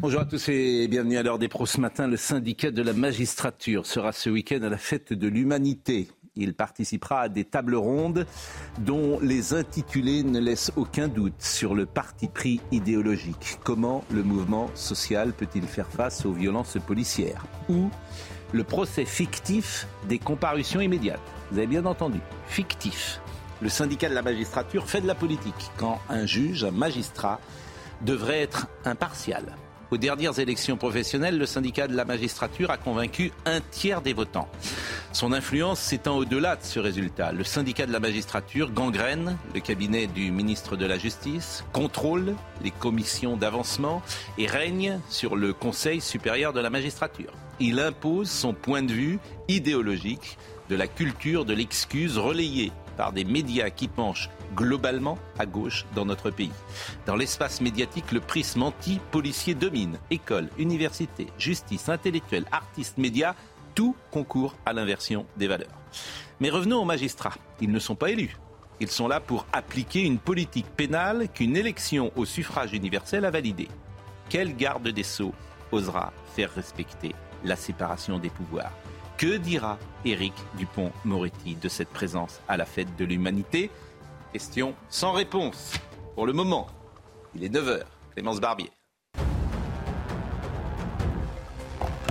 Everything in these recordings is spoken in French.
Bonjour à tous et bienvenue à l'heure des pros ce matin. Le syndicat de la magistrature sera ce week-end à la fête de l'humanité. Il participera à des tables rondes dont les intitulés ne laissent aucun doute sur le parti pris idéologique. Comment le mouvement social peut-il faire face aux violences policières? Ou le procès fictif des comparutions immédiates? Vous avez bien entendu, fictif. Le syndicat de la magistrature fait de la politique quand un juge, un magistrat, devrait être impartial. Aux dernières élections professionnelles, le syndicat de la magistrature a convaincu un tiers des votants. Son influence s'étend au-delà de ce résultat. Le syndicat de la magistrature gangrène le cabinet du ministre de la Justice, contrôle les commissions d'avancement et règne sur le Conseil supérieur de la magistrature. Il impose son point de vue idéologique de la culture de l'excuse relayée par des médias qui penchent globalement à gauche dans notre pays. Dans l'espace médiatique, le prisme anti-policier domine. École, université, justice, intellectuels, artistes, médias, tout concourt à l'inversion des valeurs. Mais revenons aux magistrats. Ils ne sont pas élus. Ils sont là pour appliquer une politique pénale qu'une élection au suffrage universel a validée. Quel garde des sceaux osera faire respecter la séparation des pouvoirs? Que dira Éric Dupont-Moretti de cette présence à la fête de l'humanité? Question sans réponse. Pour le moment, il est 9h. Clémence Barbier.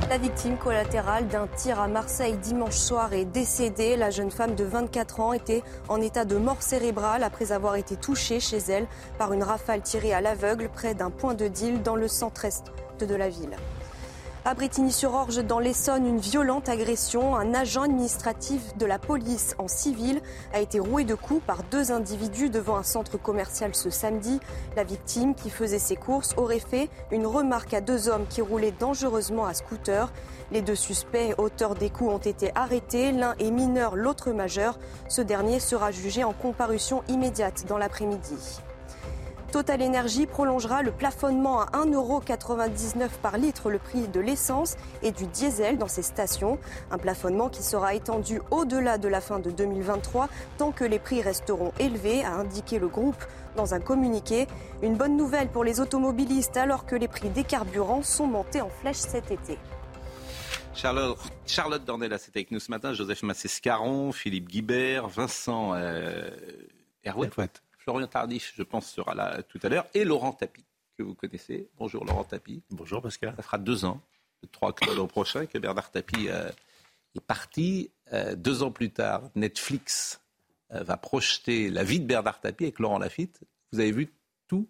La victime collatérale d'un tir à Marseille dimanche soir est décédée. La jeune femme de 24 ans était en état de mort cérébrale après avoir été touchée chez elle par une rafale tirée à l'aveugle près d'un point de deal dans le centre-est de la ville. À Bretigny-sur-Orge, dans l'Essonne, une violente agression. Un agent administratif de la police en civil a été roué de coups par deux individus devant un centre commercial ce samedi. La victime, qui faisait ses courses, aurait fait une remarque à deux hommes qui roulaient dangereusement à scooter. Les deux suspects, auteurs des coups, ont été arrêtés. L'un est mineur, l'autre majeur. Ce dernier sera jugé en comparution immédiate dans l'après-midi. Total Energy prolongera le plafonnement à 1,99€ par litre le prix de l'essence et du diesel dans ses stations. Un plafonnement qui sera étendu au-delà de la fin de 2023 tant que les prix resteront élevés, a indiqué le groupe dans un communiqué. Une bonne nouvelle pour les automobilistes alors que les prix des carburants sont montés en flèche cet été. Charlotte, Charlotte Dornella, c'était avec nous ce matin. Joseph Massescaron, Philippe Guibert, Vincent euh, Florian Tardif, je pense, sera là tout à l'heure, et Laurent Tapie, que vous connaissez. Bonjour Laurent Tapie. Bonjour Pascal. Ça fera deux ans, le 3 octobre prochain, que Bernard Tapie euh, est parti. Euh, deux ans plus tard, Netflix euh, va projeter la vie de Bernard Tapie avec Laurent Lafitte. Vous avez vu tous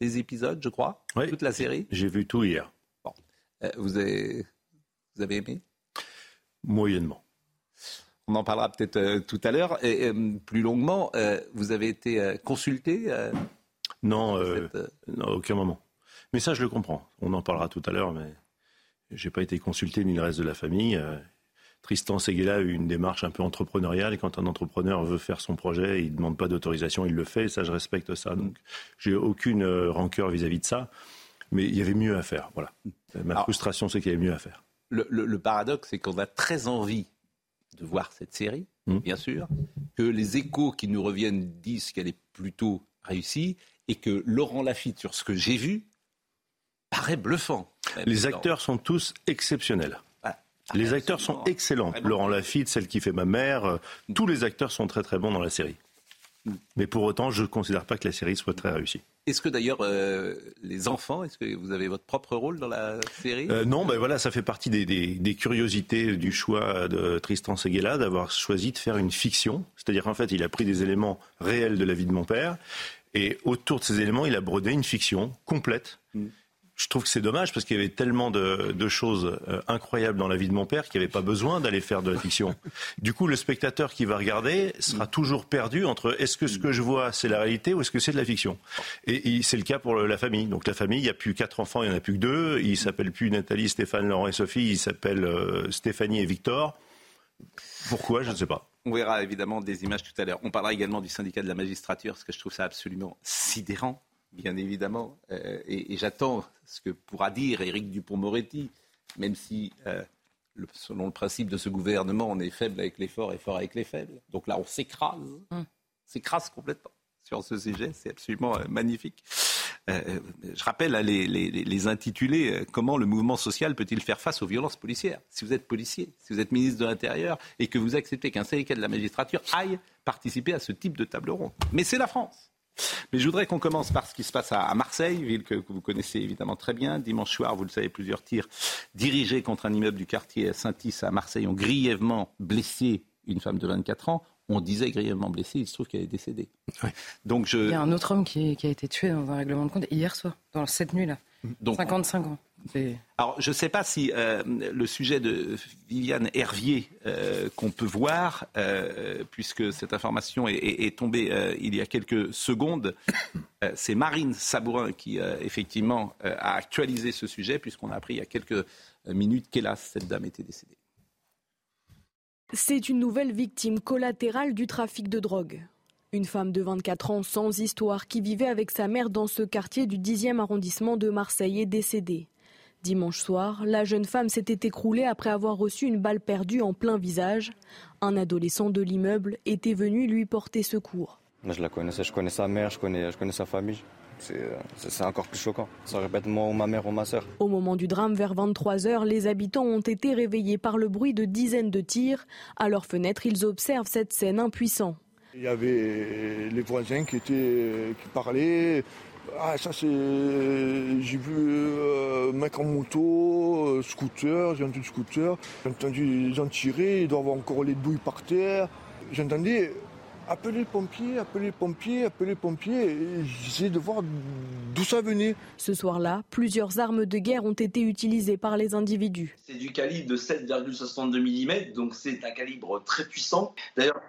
les épisodes, je crois? Oui. Toute la série? J'ai vu tout hier. Bon. vous, avez, vous avez aimé? Moyennement. On en parlera peut-être euh, tout à l'heure. Et euh, plus longuement, euh, vous avez été consulté Non, cette, non, aucun moment. Mais ça, je le comprends. On en parlera tout à l'heure, mais j'ai pas été consulté ni le reste de la famille. Tristan Seguela a eu une démarche un peu entrepreneuriale quand un entrepreneur veut faire son projet, il ne demande pas d'autorisation, il le fait et ça, je respecte ça. Donc, j'ai aucune rancœur vis-à-vis de ça, mais il y avait mieux à faire. Voilà. Euh, Ma Alors- frustration, c'est qu'il y avait mieux à faire. le, le- le paradoxe, c'est qu'on a très envie de voir cette série, Mm. bien sûr, que les échos qui nous reviennent disent qu'elle est plutôt réussie, et que Laurent Lafitte, sur ce que j'ai vu, paraît bluffant. Les acteurs sont tous exceptionnels. Ah, Les acteurs sont excellents. Vraiment. Laurent Lafitte, celle qui fait ma mère, euh, tous les acteurs sont très très bons dans la série. Mais pour autant, je ne considère pas que la série soit très réussie. Est-ce que d'ailleurs, euh, les enfants, est-ce que vous avez votre propre rôle dans la série? Euh, non, ben voilà, ça fait partie des, des- des curiosités du choix de Tristan Seguela d'avoir choisi de faire une fiction. C'est-à-dire qu'en fait, il a pris des éléments réels de la vie de mon père et autour de ces éléments, il a brodé une fiction complète. Mm. Je trouve que c'est dommage parce qu'il y avait tellement de, choses euh, incroyables dans la vie de mon père qu'il n'y avait pas besoin d'aller faire de la fiction. Du coup, le spectateur qui va regarder sera toujours perdu entre est-ce que ce que je vois c'est la réalité ou est-ce que c'est de la fiction. Et, c'est le cas pour la famille. Donc la famille, il n'y a plus quatre enfants, il n'y en a plus que deux. Ils s'appellent plus Nathalie, Stéphane, Laurent et Sophie. Ils s'appellent euh, Stéphanie et Victor. Pourquoi Je ne sais pas. On verra évidemment des images tout à l'heure. On parlera également du syndicat de la magistrature, parce que je trouve ça absolument sidérant bien évidemment. Euh, et, j'attends ce que pourra dire Éric Dupont-Moretti, même si, euh, selon le principe de ce gouvernement, on est faible avec les forts et fort avec les faibles. Donc là, on s'écrase, hum. s'écrase complètement sur ce sujet. C'est absolument euh, magnifique. je rappelle hein, les, les, intitulés Comment le mouvement social peut-il faire face aux violences policières? Si vous êtes policier, si vous êtes ministre de l'Intérieur et que vous acceptez qu'un syndicat de la magistrature aille participer à ce type de table ronde. Mais c'est la France. Mais je voudrais qu'on commence par ce qui se passe à Marseille, ville que, vous connaissez évidemment très bien. Dimanche soir, vous le savez, plusieurs tirs dirigés contre un immeuble du quartier Saint-Is à Marseille ont grièvement blessé une femme de 24 ans. On disait grièvement blessée, il se trouve qu'elle est décédée. Donc je... Il y a un autre homme qui, qui, a été tué dans un règlement de compte hier soir, dans cette nuit-là. Donc, 55 ans. Alors, je ne sais pas si euh, le sujet de Viviane Hervier euh, qu'on peut voir, euh, puisque cette information est, tombée il y a quelques secondes, c'est Marine Sabourin qui, effectivement, a actualisé ce sujet, puisqu'on a appris il y a quelques minutes qu'hélas, cette dame était décédée. C'est une nouvelle victime collatérale du trafic de drogue. Une femme de 24 ans sans histoire qui vivait avec sa mère dans ce quartier du 10e arrondissement de Marseille est décédée. Dimanche soir, la jeune femme s'était écroulée après avoir reçu une balle perdue en plein visage. Un adolescent de l'immeuble était venu lui porter secours. Je la connaissais, je connais sa mère, je connais, je connais sa famille. C'est encore plus choquant. Ça répète moi ou ma mère ou ma soeur. Au moment du drame, vers 23h, les habitants ont été réveillés par le bruit de dizaines de tirs. À leur fenêtre, ils observent cette scène impuissant. Il y avait les voisins qui, étaient, qui parlaient. Ah, ça c'est. J'ai vu mec en moto, scooter, j'ai entendu scooter, j'ai entendu les gens tirer, ils doivent avoir encore les douilles par terre. J'entendais appeler les pompiers, appeler les pompiers, appeler les pompiers. J'essayais de voir d'où ça venait. Ce soir-là, plusieurs armes de guerre ont été utilisées par les individus. C'est du calibre de 7,62 mm, donc c'est un calibre très puissant. D'ailleurs,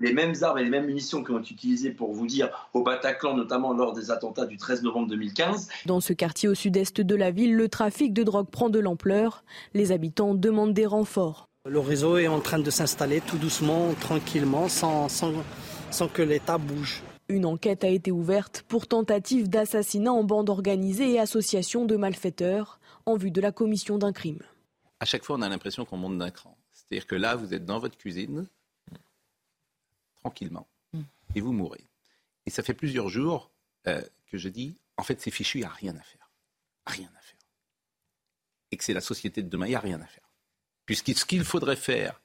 les mêmes armes et les mêmes munitions qui ont été utilisées pour vous dire au Bataclan, notamment lors des attentats du 13 novembre 2015. Dans ce quartier au sud-est de la ville, le trafic de drogue prend de l'ampleur. Les habitants demandent des renforts. Le réseau est en train de s'installer tout doucement, tranquillement, sans, sans, sans que l'État bouge. Une enquête a été ouverte pour tentative d'assassinat en bande organisée et association de malfaiteurs en vue de la commission d'un crime. À chaque fois, on a l'impression qu'on monte d'un cran. C'est-à-dire que là, vous êtes dans votre cuisine, tranquillement, et vous mourrez. Et ça fait plusieurs jours euh, que je dis, en fait, c'est fichu, il n'y a rien à faire. Rien à faire. Et que c'est la société de demain, il n'y a rien à faire. Puisque ce qu'il faudrait faire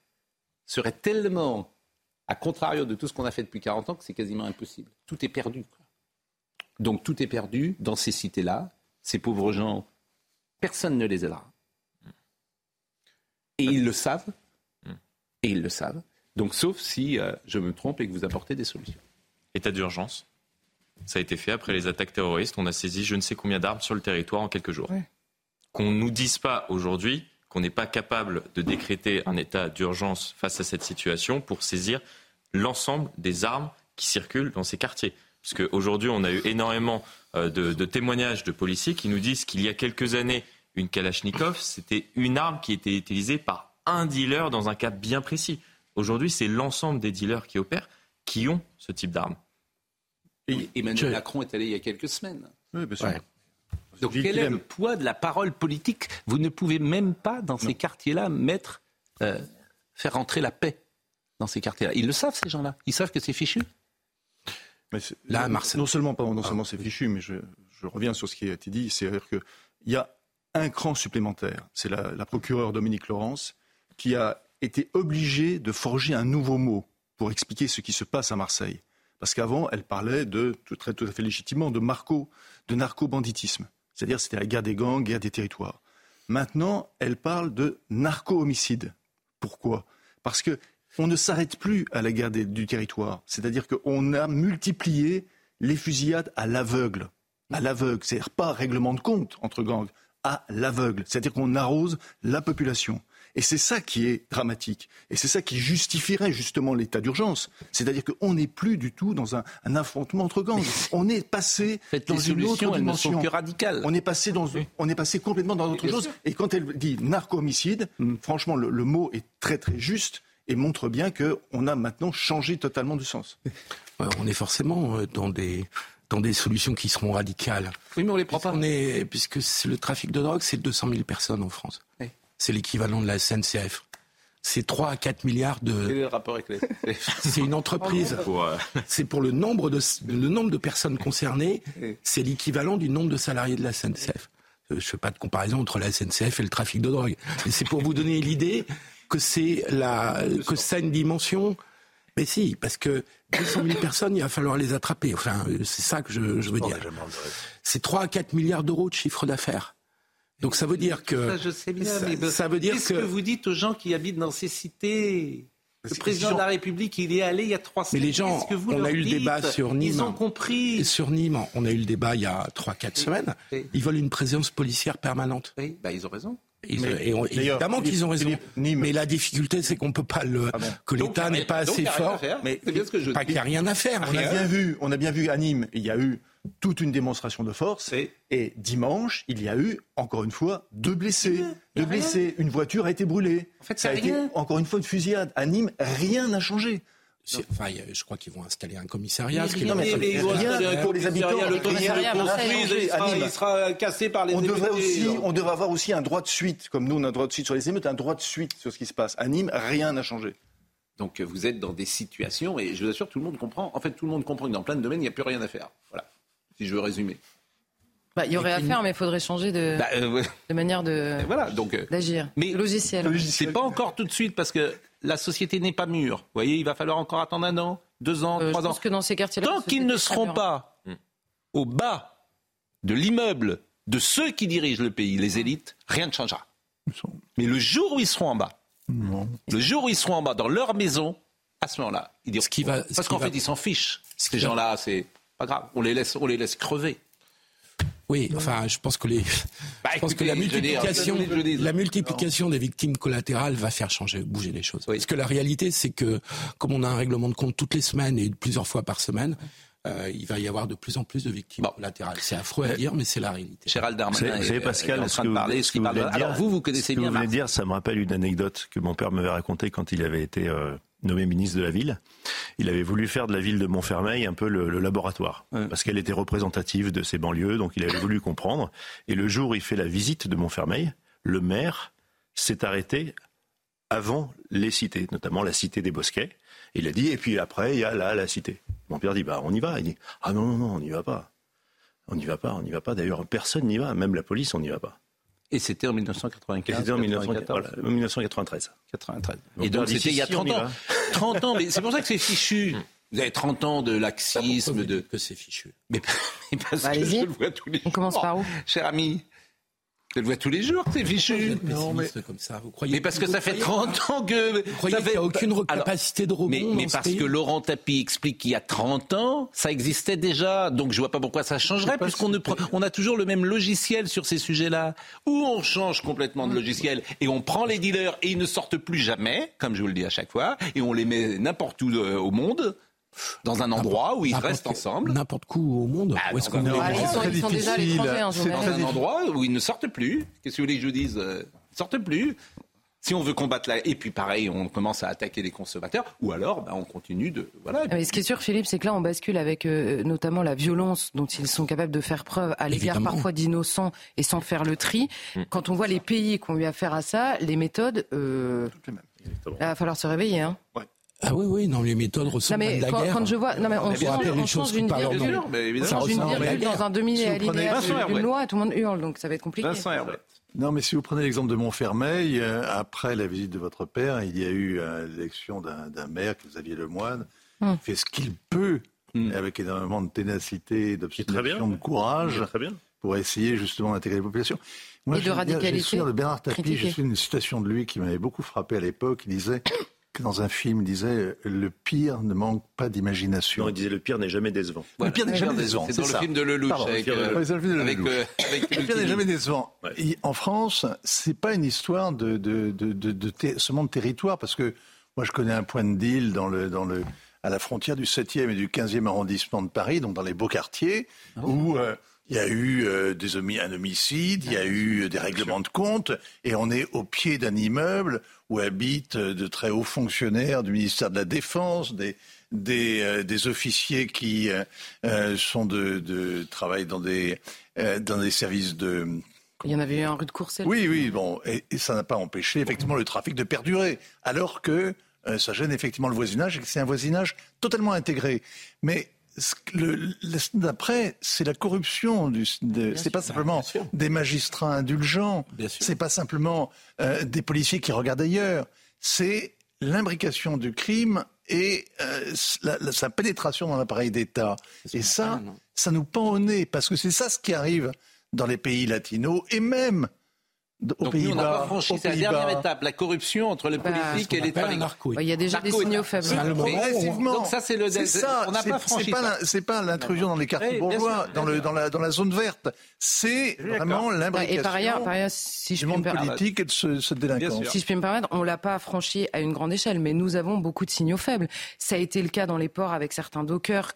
serait tellement à contrario de tout ce qu'on a fait depuis 40 ans que c'est quasiment impossible. Tout est perdu. Donc tout est perdu dans ces cités-là. Ces pauvres gens, personne ne les aidera. Et ils le savent. Et ils le savent. Donc sauf si euh, je me trompe et que vous apportez des solutions. État d'urgence. Ça a été fait après les attaques terroristes. On a saisi je ne sais combien d'armes sur le territoire en quelques jours. Qu'on ne nous dise pas aujourd'hui qu'on n'est pas capable de décréter un état d'urgence face à cette situation pour saisir l'ensemble des armes qui circulent dans ces quartiers. Parce qu'aujourd'hui, on a eu énormément euh, de, témoignages de policiers qui nous disent qu'il y a quelques années, une Kalachnikov, c'était une arme qui était utilisée par un dealer dans un cas bien précis. Aujourd'hui, c'est l'ensemble des dealers qui opèrent qui ont ce type d'arme. Emmanuel Macron est allé il y a quelques semaines. Oui, bien sûr. Donc quel est le poids de la parole politique Vous ne pouvez même pas, dans ces quartiers-là, mettre, euh, faire entrer la paix dans ces quartiers-là. Ils le savent, ces gens-là. Ils savent que c'est fichu. Mais Là, Marseille. Non seulement, non seulement c'est fichu, mais je, reviens sur ce qui a été dit. C'est-à-dire qu'il y a un cran supplémentaire. C'est la, la procureure Dominique Laurence qui a été obligée de forger un nouveau mot pour expliquer ce qui se passe à Marseille. Parce qu'avant, elle parlait de, très tout à fait légitimement, de, marco, de narco-banditisme. C'est-à-dire c'était la guerre des gangs, guerre des territoires. Maintenant, elle parle de narco-homicide. Pourquoi? Parce que on ne s'arrête plus à la guerre du territoire. C'est-à-dire qu'on a multiplié les fusillades à l'aveugle. à l'aveugle, c'est-à-dire pas règlement de compte entre gangs, à l'aveugle, c'est-à-dire qu'on arrose la population. Et c'est ça qui est dramatique. Et c'est ça qui justifierait justement l'état d'urgence. C'est-à-dire qu'on n'est plus du tout dans un, affrontement entre gangs. On est passé dans une autre dimension. On est passé dans, on est passé complètement dans autre chose. Et quand elle dit narco-homicide, mm. franchement, le, le, mot est très très juste et montre bien qu'on a maintenant changé totalement de sens. On est forcément euh, dans des dans des solutions qui seront radicales. Oui, mais on les prend pas. est, puisque le trafic de drogue, c'est 200 000 personnes en France. C'est l'équivalent de la SNCF. C'est 3 à 4 milliards de. C'est une entreprise. Euh, c'est pour le nombre de le nombre de personnes concernées. C'est l'équivalent du nombre de salariés de la SNCF. Euh, je ne fais pas de comparaison entre la SNCF et le trafic de drogue. Mais c'est pour vous donner l'idée que c'est la que ça a une dimension mais si, parce que 200 000 personnes, il va falloir les attraper. Enfin, c'est ça que je, veux dire. C'est 3 à 4 milliards d'euros de chiffre d'affaires. Donc ça veut dire que... Ça, je sais bien, mais ça veut dire qu'est-ce que... vous dites aux gens qui habitent dans ces cités? Le président de la République, il est allé il y a trois semaines. Mais les gens, on a eu le débat sur Nîmes. Ils ont compris. Sur Nîmes, on a eu le débat il y a trois, quatre semaines. Ils veulent une présence policière permanente. Oui, bah, ils ont raison évidemment qu'ils ont raison. Mais la difficulté, c'est qu'on ne peut pas le, ah que l'État n'est pas assez fort. Mais c'est bien ce que je pas qu'il n'y a rien à faire. On a bien vu, on a bien vu à Nîmes, il y a eu toute une démonstration de force. Et dimanche, il y a eu, encore une fois, deux blessés. Deux blessés. Une voiture a été brûlée. En fait, ça a été, encore une fois, une fusillade. À Nîmes, rien n'a changé. Enfin, je crois qu'ils vont installer un commissariat. Mais, non, mais, mais ils vont installer pour les habitants. Le commissariat il sera cassé par les on devrait aussi, On devrait avoir aussi un droit de suite, comme nous on a un droit de suite sur les émeutes, un droit de suite sur ce qui se passe. À Nîmes, rien n'a changé. Donc vous êtes dans des situations, et je vous assure, tout le monde comprend. En fait, tout le monde comprend que dans plein de domaines, il n'y a plus rien à faire. Voilà, si je veux résumer. Bah, il y aurait à faire, mais il faudrait changer de, bah, euh, de manière de voilà, donc euh, d'agir. Mais logiciel. C'est pas encore tout de suite parce que la société n'est pas mûre. Vous voyez, il va falloir encore attendre un an, deux ans, euh, trois ans. que dans ces quartiers Tant qu'ils ne seront pas hmm. au bas de l'immeuble de ceux qui dirigent le pays, les élites, rien ne changera. Mais le jour où ils seront en bas, le jour où ils seront en bas dans leur maison, à ce moment-là, ils diront. Ce va, parce qu'en fait, ils s'en fichent. Ces gens-là, c'est pas grave. On les laisse, on les laisse crever. Oui, enfin, je pense que les, bah, je pense que la multiplication, la multiplication des victimes collatérales va faire changer, bouger les choses. Parce que la réalité, c'est que comme on a un règlement de compte toutes les semaines et plusieurs fois par semaine, euh, il va y avoir de plus en plus de victimes collatérales. C'est affreux à dire, mais c'est la réalité. Gérald Darmanin vous savez, Pascal, en train de parler, ce, que vous dire, Alors vous, vous connaissez ce bien. Que vous voulez dire, ça me rappelle une anecdote que mon père m'avait racontée quand il avait été euh, nommé ministre de la ville, il avait voulu faire de la ville de Montfermeil un peu le, laboratoire, parce qu'elle était représentative de ses banlieues, donc il avait voulu comprendre. Et le jour où il fait la visite de Montfermeil, le maire s'est arrêté avant les cités, notamment la cité des Bosquets. Il a dit, et puis après, il y a là la cité. Mon père dit, bah on y va. Il dit, ah non, non, non, on n'y va pas. On n'y va pas, on n'y va pas. D'ailleurs, personne n'y va, même la police, on n'y va pas. Et c'était en 1995. C'était en 1993. 93. Et donc c'était il y a 30 ans. 30 ans, mais c'est pour ça que c'est fichu. Vous avez 30 ans de laxisme, de... Que c'est fichu. Mais, parce bah, que je le vois tous les On commence par où? Cher ami, je le vois tous les jours, c'est fichu. Non, mais comme ça, vous croyez Mais parce que ça fait 30 ans que. Vous croyez qu'il n'y a aucune capacité de rebond Mais, mais parce que Laurent Tapie explique qu'il y a 30 ans, ça existait déjà. Donc je vois pas pourquoi ça changerait, puisqu'on on a toujours le même logiciel sur ces sujets-là. Ou on change complètement de logiciel et on prend les dealers et ils ne sortent plus jamais, comme je vous le dis à chaque fois, et on les met n'importe où euh, au monde dans un endroit où ils restent ensemble. N'importe où au monde. Bah, où est-ce qu'on est ah, ils, sont, déjà à l'étranger. Hein, dans un endroit où ils ne sortent plus. Qu'est-ce que vous voulez que je dise euh, Ils ne sortent plus. Si on veut combattre la... Et puis pareil, on commence à attaquer les consommateurs, ou alors bah, on continue de... Voilà. Mais ce qui est sûr, Philippe, c'est que là, on bascule avec euh, notamment la violence dont ils sont capables de faire preuve à l'égard parfois d'innocents et sans faire le tri. Mm. Quand on voit les pays qui ont eu affaire à ça, les méthodes... Euh... Il va falloir se réveiller. Hein. Ouais. Ah oui, oui, non, les méthodes ressemblent à la quand, guerre. Quand je vois, non mais on, change, on change d'une virgule, on change une virgule dans un demi-alinéa d'une loi, tout le monde hurle, donc ça va être compliqué. Non, mais si vous prenez l'exemple de Montfermeil, euh, après la visite de votre père, il y a eu euh, l'élection d'un maire, que vous aviez le moine, hum. qui fait ce qu'il peut, hum. avec énormément de ténacité, d'obstination, de courage, pour essayer justement d'intégrer la population. Moi, Et de radicalité. Je me de Bernard Tapie, j'ai une citation de lui qui m'avait beaucoup frappé à l'époque. Il disait que dans un film, il disait le pire ne manque pas d'imagination. Non, il disait le pire n'est jamais décevant. Le pire n'est jamais décevant. C'est dans le film de Lelouch. avec, le pire n'est jamais décevant. en France, c'est pas une histoire de, de, de, de, de territoire, parce que moi je connais un point de deal dans le, dans le, à la frontière du 7e et du 15e arrondissement de Paris, donc dans les beaux quartiers, ah où euh, il y a eu euh, des un homicide, il y a eu des règlements de compte, et on est au pied d'un immeuble où habitent de très hauts fonctionnaires du ministère de la Défense, des, des, euh, officiers qui sont de, de travaillent dans des, dans des services de il y en avait eu un rue de Courcelles. Oui, oui, bon, et, et ça n'a pas empêché effectivement le trafic de perdurer, alors que euh, ça gêne effectivement le voisinage et que c'est un voisinage totalement intégré. Mais le, d'après, c'est la corruption. Du, c'est pas simplement des magistrats indulgents. C'est pas simplement euh, des policiers qui regardent ailleurs. C'est l'imbrication du crime et euh, sa pénétration dans l'appareil d'État. Et ça, ça nous pend au nez parce que c'est ça ce qui arrive dans les pays latinos et même donc nous, on n'a pas franchi la dernière étape, la corruption entre le bah, politique et l'État. Il y a déjà des signaux faibles. Donc ça, c'est le. C'est on n'a pas franchi. C'est pas l'intrusion dans les quartiers bourgeois, dans, le, dans, la, dans la zone verte. C'est vraiment l'imbrication. Et par ailleurs, par ailleurs, si je monde politique et de ce, ce délinquance. Si je peux me permettre, on l'a pas franchi à une grande échelle, mais nous avons beaucoup de signaux faibles. Ça a été le cas dans les ports avec certains dockers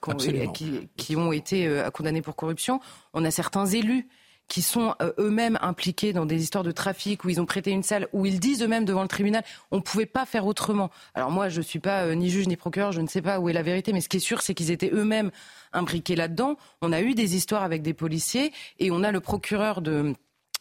qui, qui ont été euh, condamnés pour corruption. On a certains élus qui sont euh, eux-mêmes impliqués dans des histoires de trafic, où ils ont prêté une salle, où ils disent eux-mêmes devant le tribunal, on ne pouvait pas faire autrement. Alors moi, je ne suis pas euh, ni juge ni procureur, je ne sais pas où est la vérité, mais ce qui est sûr, c'est qu'ils étaient eux-mêmes imbriqués là-dedans. On a eu des histoires avec des policiers, et on a le procureur de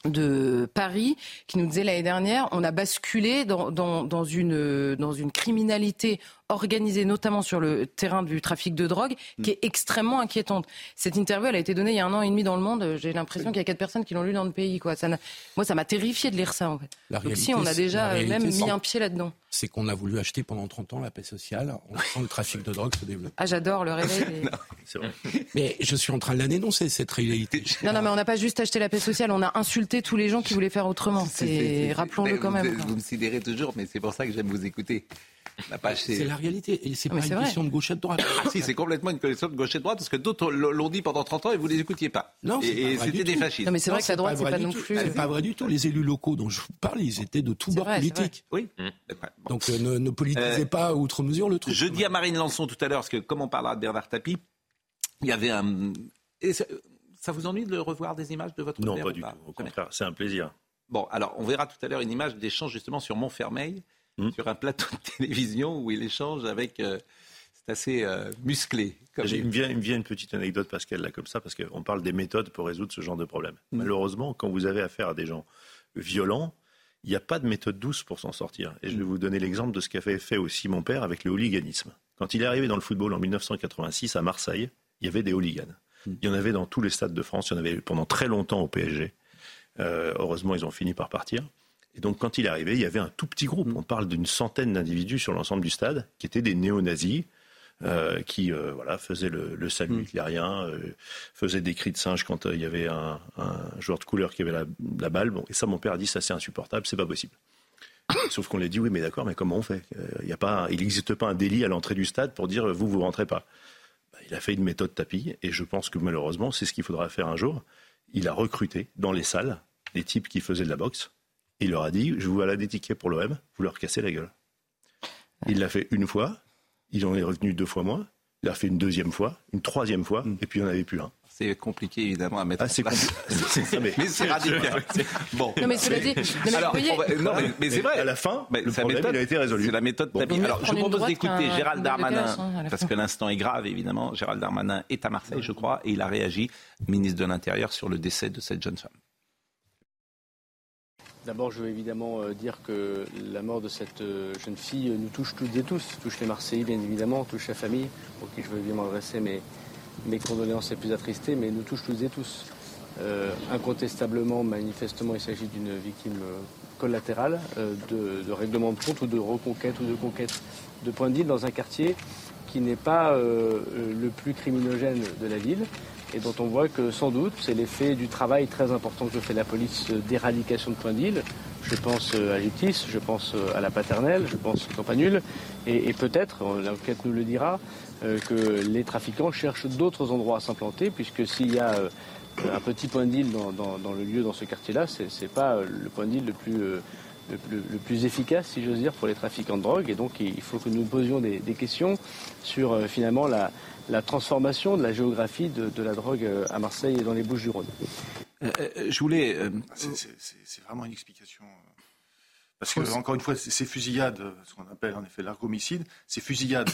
de Paris qui nous disait l'année dernière on a basculé dans, dans, dans, une, dans une criminalité organisée notamment sur le terrain du trafic de drogue, qui est extrêmement inquiétante. Cette interview, elle a été donnée il y a un an et demi dans le monde. J'ai l'impression qu'il y a quatre personnes qui l'ont lu dans le pays. Quoi. Ça moi, ça m'a terrifié de lire ça. En fait. Donc si on a déjà même mis un pied là-dedans. C'est qu'on a voulu acheter pendant 30 ans la paix sociale en laissant le trafic de drogue se développer. Ah, j'adore le réveil. Mais je suis en train de la dénoncer, cette réalité. Non, non, mais on n'a pas juste acheté la paix sociale, on a insulté tous les gens qui voulaient faire autrement. Rappelons-le quand même. Vous, vous me sidérez toujours, mais c'est pour ça que j'aime vous écouter. C'est la réalité. Et c'est pas une question de gauche et de droite. Ah, si, c'est complètement une question de gauche et de droite, parce que d'autres l'ont dit pendant 30 ans et vous ne les écoutiez pas. Non, et, c'était des fascistes. Non, mais c'est vrai que la droite, c'est pas, non plus. C'est pas vrai du tout. Les élus locaux dont je vous parle, ils étaient de tous bords politiques. Oui. Mmh. Donc euh, ne, politisez euh, pas outre mesure le truc. Je dis à Marine Lançon tout à l'heure, parce que comme on parlera de Bernard Tapie, il y avait un. ça, vous ennuie de revoir des images de votre Non, pas du tout. Au contraire, c'est un plaisir. Bon, alors on verra tout à l'heure une image d'échange justement sur Montfermeil Hmm. sur un plateau de télévision où il échange avec. Euh, c'est assez euh, musclé. il, me vient, il, me vient, une petite anecdote, Pascal, là, comme ça, parce qu'on parle des méthodes pour résoudre ce genre de problème. Hmm. Malheureusement, quand vous avez affaire à des gens violents, il n'y a pas de méthode douce pour s'en sortir. Et je vais hmm. vous donner l'exemple de ce qu'avait fait aussi mon père avec le hooliganisme. Quand il est arrivé dans le football en 1986 à Marseille, il y avait des hooligans. Il y en avait dans tous les stades de France, il y en avait pendant très longtemps au PSG. Euh, heureusement, ils ont fini par partir. Et donc, quand il est arrivé, il y avait un tout petit groupe. On parle d'une centaine d'individus sur l'ensemble du stade, qui étaient des néo-nazis, euh, qui euh, voilà, faisaient le, salut mm. hitlérien, euh, faisaient des cris de singe quand il y avait un, joueur de couleur qui avait la, balle. Bon, et ça, mon père a dit, ça c'est insupportable, c'est pas possible. Sauf qu'on lui a dit, oui, mais d'accord, mais comment on fait? Il n'existe pas un délit à l'entrée du stade pour dire, vous, vous rentrez pas. Bah, il a fait une méthode tapis, et je pense que malheureusement, c'est ce qu'il faudra faire un jour. Il a recruté dans les salles des types qui faisaient de la boxe il leur a dit Je vous voilà des tickets pour l'OM, vous leur cassez la gueule. Il l'a fait une fois, il en est revenu deux fois moins, il l'a fait une deuxième fois, une troisième fois, mm. et puis il n'y en avait plus un. C'est compliqué évidemment à mettre ah, en place. mais, c'est radical. Bon. Non mais cela dit, non, mais, c'est vrai. À la fin, le problème méthode, il a été résolu. C'est la méthode Alors je vous propose d'écouter Gérald Darmanin, hein, parce que l'instant est grave évidemment. Gérald Darmanin est à Marseille, je crois, et il a réagi, ministre de l'Intérieur, sur le décès de cette jeune femme. D'abord, je veux évidemment euh, dire que la mort de cette euh, jeune fille nous touche toutes et tous, touche les Marseillais bien évidemment, touche la famille, pour qui je veux évidemment adresser mes, condoléances les plus attristées, mais nous touche toutes et tous. Euh, incontestablement, manifestement, il s'agit d'une victime collatérale de, règlement de compte ou de reconquête ou de conquête de points de deal dans un quartier qui n'est pas le plus criminogène de la ville et dont on voit que sans doute c'est l'effet du travail très important que fait la police d'éradication de points d'île. Je pense à Lutis, je pense à la paternelle, je pense au Campanule, et, peut-être, l'enquête nous le dira, que les trafiquants cherchent d'autres endroits à s'implanter, puisque s'il y a un petit point d'île dans, le lieu, dans ce quartier-là, c'est n'est pas le point d'île le plus le, plus efficace, si j'ose dire, pour les trafiquants de drogue. Et donc, il faut que nous posions des, questions sur euh, finalement la, transformation de la géographie de, la drogue euh, à Marseille et dans les Bouches-du-Rhône. Euh, je voulais. C'est vraiment une explication. Parce que, encore une fois, ces fusillades, ce qu'on appelle en effet l'argomicide, ces fusillades,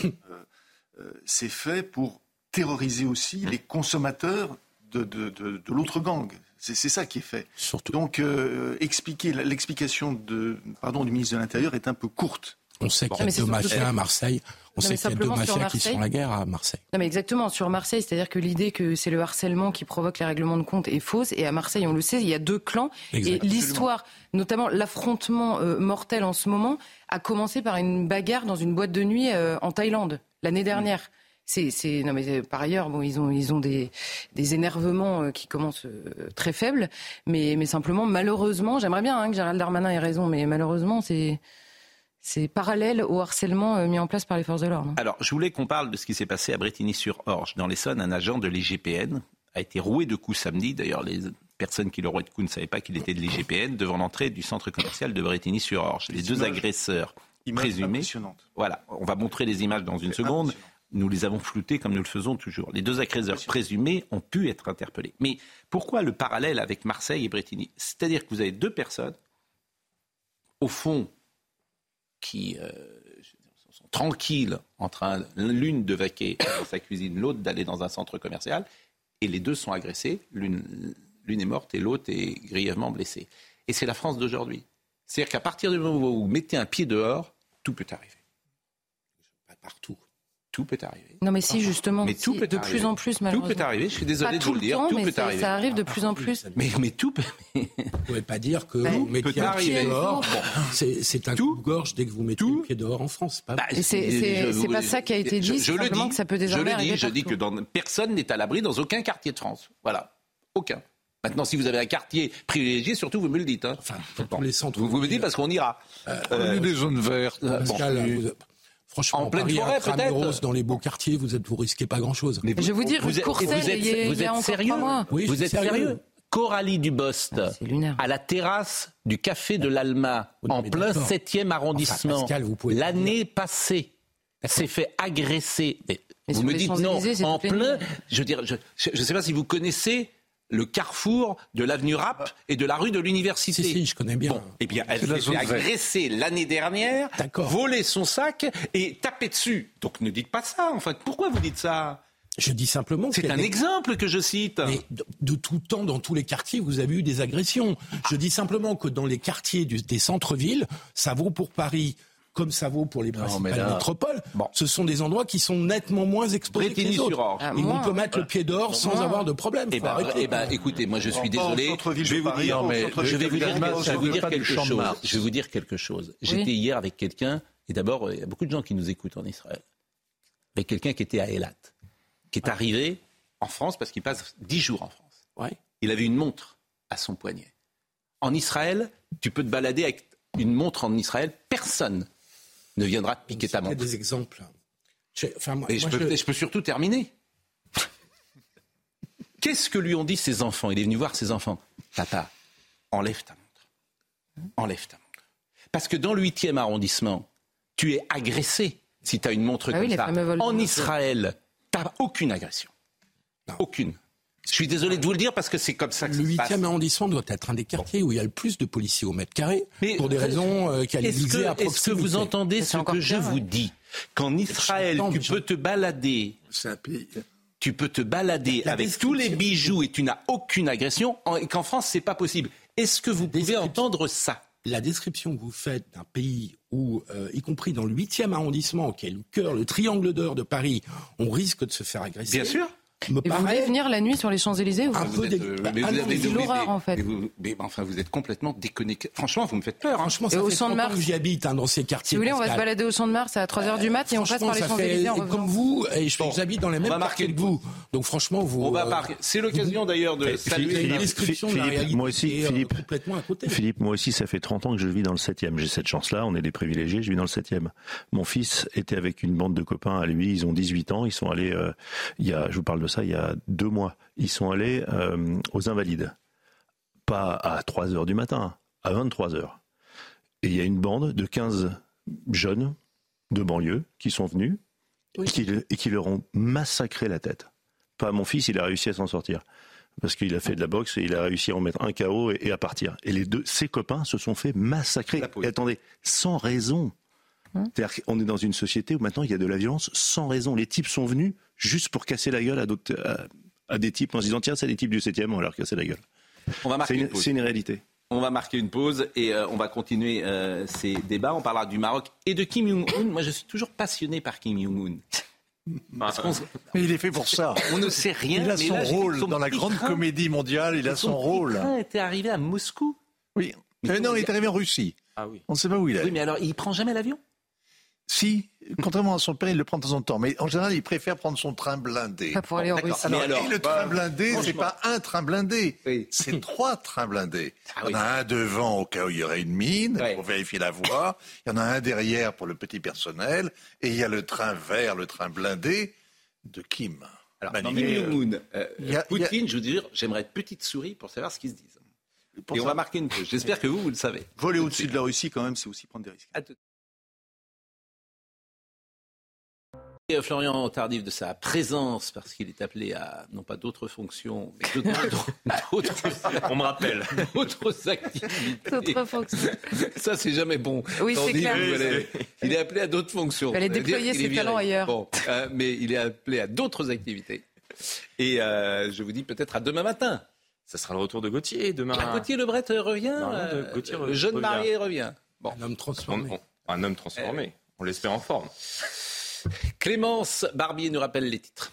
c'est fait pour terroriser aussi les consommateurs de, de l'autre gang. C'est ça qui est fait. Surtout. Donc, euh, expliquer l'explication de, pardon, du ministre de l'Intérieur est un peu courte. On sait qu'il y a deux mafias à Marseille. On sait qu'il y a deux mafias qui sont la guerre à Marseille. Non, mais exactement. Sur Marseille, c'est-à-dire que l'idée que c'est le harcèlement qui provoque les règlements de compte est fausse. Et à Marseille, on le sait, il y a deux clans. Et l'histoire, notamment l'affrontement euh, mortel en ce moment, a commencé par une bagarre dans une boîte de nuit euh, en Thaïlande l'année dernière c'est, non mais par ailleurs, bon, ils ont, ils ont des, des énervements euh, qui commencent euh, très faibles, mais, mais simplement, malheureusement, j'aimerais bien hein, que Gérald Darmanin ait raison, mais malheureusement, c'est c'est parallèle au harcèlement euh, mis en place par les forces de l'ordre. Alors, je voulais qu'on parle de ce qui s'est passé à Bretigny-sur-Orge. Dans l'Essonne, un agent de l'IGPN a été roué de coups samedi. D'ailleurs, les personnes qui le rouaient de coups ne savaient pas qu'il était de l'IGPN devant l'entrée du centre commercial de Bretigny-sur-Orge. Les deux agresseurs présumés. Voilà, on va montrer les images dans une seconde nous les avons floutés comme nous le faisons toujours. Les deux agresseurs présumés ont pu être interpellés. Mais pourquoi le parallèle avec Marseille et Bretigny C'est-à-dire que vous avez deux personnes, au fond, qui euh, sont tranquilles en train l'une de vaquer dans sa cuisine, l'autre d'aller dans un centre commercial, et les deux sont agressés. L'une est morte et l'autre est grièvement blessée. Et c'est la France d'aujourd'hui. C'est-à-dire qu'à partir du moment où vous mettez un pied dehors, tout peut arriver. Pas partout tout peut arriver. Non, mais si, justement, mais tout peut de plus en plus, malheureusement. Tout peut arriver, je suis désolé de vous le dire, tout peut arriver. Ça arrive de plus en plus. Mais, mais tout peut. vous ne pouvez pas dire que vous mettez un pied dehors. C'est un coup de gorge dès que vous mettez un pied dehors en France. Pas bah, c'est pas ça qui a été dit, je, le dis, que ça peut désormais Je le dis, je dis que personne n'est à l'abri dans aucun quartier de France. Voilà, aucun. Maintenant, si vous avez un quartier privilégié, surtout, vous me le dites. Hein. Enfin, dans les centres. Vous, vous me dites parce qu'on ira. Euh, euh, des zones vertes. Franchement, en pleine forêt, peut-être. Dans les beaux quartiers, vous êtes, vous risquez pas grand-chose. Mais je vais vous dire, vous, êtes, vous êtes, vous êtes sérieux oui, Vous êtes sérieux, Coralie Dubost, à la terrasse du Café de l'Alma, en plein 7e arrondissement, l'année passée, s'est fait agresser. vous me dites non, en plein. Je veux dire, je ne sais pas si vous connaissez le carrefour de l'avenue Rapp et de la rue de l'université. Si, si, je connais bien. eh bien, elle s'est fait agresser l'année dernière, voler son sac et taper dessus. Donc ne dites pas ça, en fait. Pourquoi vous dites ça? Je dis simplement c'est un exemple que je cite. Mais de, tout temps, dans tous les quartiers, vous avez eu des agressions. Je dis simplement que dans les quartiers des centres-villes, ça vaut pour Paris, comme ça vaut pour les principales métropoles, ce sont des endroits qui sont nettement moins exposés que les autres. Ah, et on peut mettre le pied dehors sans avoir de problème. Eh ben, eh ben, écoutez, moi je suis désolé. Je vais vous dire, je vais vous dire, quelque chose. Je vais vous dire quelque chose. J'étais hier avec quelqu'un, et d'abord, il y a beaucoup de gens qui nous écoutent en Israël, avec quelqu'un qui était à Elat, qui est arrivé en France parce qu'il passe dix jours en France. Il avait une montre à son poignet. En Israël, tu peux te balader avec une montre en Israël, personne ne viendra piquer ta montre. des exemples. je, peux, surtout terminer. Qu'est-ce que lui ont dit ses enfants? Il est venu voir ses enfants. Papa, enlève ta montre. Enlève ta montre. Parce que dans le 8e arrondissement, tu es agressé si tu as une montre ah comme ça. En Israël, tu n'as aucune agression. Aucune. Je suis désolé de vous le dire parce que c'est comme ça que Le 8e arrondissement doit être un des quartiers où il y a le plus de policiers au mètre carré, pour des raisons euh, qui Est-ce que, est que vous entendez ce que je vous dis? Qu'en Israël, tu peux te balader. Tu peux te balader avec tous les bijoux et tu n'as aucune agression, et qu'en France, c'est pas possible. Est-ce que vous pouvez entendre ça? La description que vous faites d'un pays où, euh, y compris dans le 8e arrondissement, qui est le cœur, le triangle d'or de Paris, on risque de se faire agresser. Bien sûr me et Vous voulez venir la nuit sur les Champs-Élysées Un peu des... mais vous avez l'horreur en fait. Mais, enfin, vous êtes complètement déconnecté. Franchement, vous me faites peur. Hein. Franchement, ça et au de Mars, j'y habite hein, dans ces quartiers. Si vous voulez, on va se balader au Champ de Mars à 3h du mat et on passe par les Champs-Élysées. Comme vous, et j'habite dans les mêmes quartiers que vous. Donc franchement, vous. On va euh, marquer. C'est l'occasion d'ailleurs de saluer la description de la réalité. Moi aussi, euh, Philippe. Complètement à côté. Philippe, moi aussi, ça fait 30 ans que je vis dans le 7e. J'ai cette chance-là. On est des privilégiés. Je vis dans le 7e. Mon fils était avec une bande de copains à lui. Ils ont 18 ans. Ils sont allés. Euh, il y a, je vous parle de ça, il y a deux mois. Ils sont allés euh, aux Invalides. Pas à 3 heures du matin, à 23 heures. Et il y a une bande de 15 jeunes de banlieue qui sont venus et, qui, leur ont massacré la tête. Pas mon fils, il a réussi à s'en sortir. Parce qu'il a fait de la boxe et il a réussi à en mettre un KO et, à partir. Et les deux, ses copains se sont fait massacrer. Et attendez, sans raison. Hein C'est-à-dire qu'on est dans une société où maintenant il y a de la violence sans raison. Les types sont venus juste pour casser la gueule à, à, des types en se disant tiens, c'est des types du 7e, on va leur casser la gueule. On va marquer c'est, une, c'est une réalité. On va marquer une pause et euh, on va continuer euh, ces débats. On parlera du Maroc et de Kim Jong-un. Moi, je suis toujours passionné par Kim Jong-un. Mais il est fait pour ça. On ne sait rien. Il a son rôle dans la grande comédie mondiale. Il a son, son rôle. Train était arrivé à Moscou. Oui. Mais non, il est arrivé en Russie. Ah oui. On ne sait pas où il est. Oui, mais alors il prend jamais l'avion? Si, contrairement à son père, il le prend de temps en temps. Mais en général, il préfère prendre son train blindé. Pas pour aller en Russie. Alors, et le train bah, blindé, c'est pas un train blindé, c'est trois trains blindés. Ah il y en a un devant au cas où il y aurait une mine pour vérifier la voie. Il y en a un derrière pour le petit personnel. Et il y a le train vert, le train blindé de Kim. Alors, Jong-un, euh, Poutine, je veux dire, j'aimerais être petite souris pour savoir ce qu'ils se disent. et on va marquer une pause. J'espère que vous, vous le savez. Voler au-dessus de la Russie, quand même, c'est aussi prendre des risques. Euh, Florian Tardif de sa présence, parce qu'il est appelé à, non pas d'autres fonctions, mais d'autres, on me rappelle, d'autres activités. D'autres fonctions. Ça, c'est jamais bon. Oui, c'est clair. Il est appelé à d'autres fonctions. Il allait déployer ses talents ailleurs. Bon, euh, mais il est appelé à d'autres activités. Et euh, je vous dis peut-être à demain matin. Ça sera le retour de Gauthier demain. Ah, Gauthier Lebret revient. Non, Gauthier le jeune revient. marié revient. Bon. Un homme transformé. un homme transformé. On l'espère en forme. Clémence Barbier nous rappelle les titres.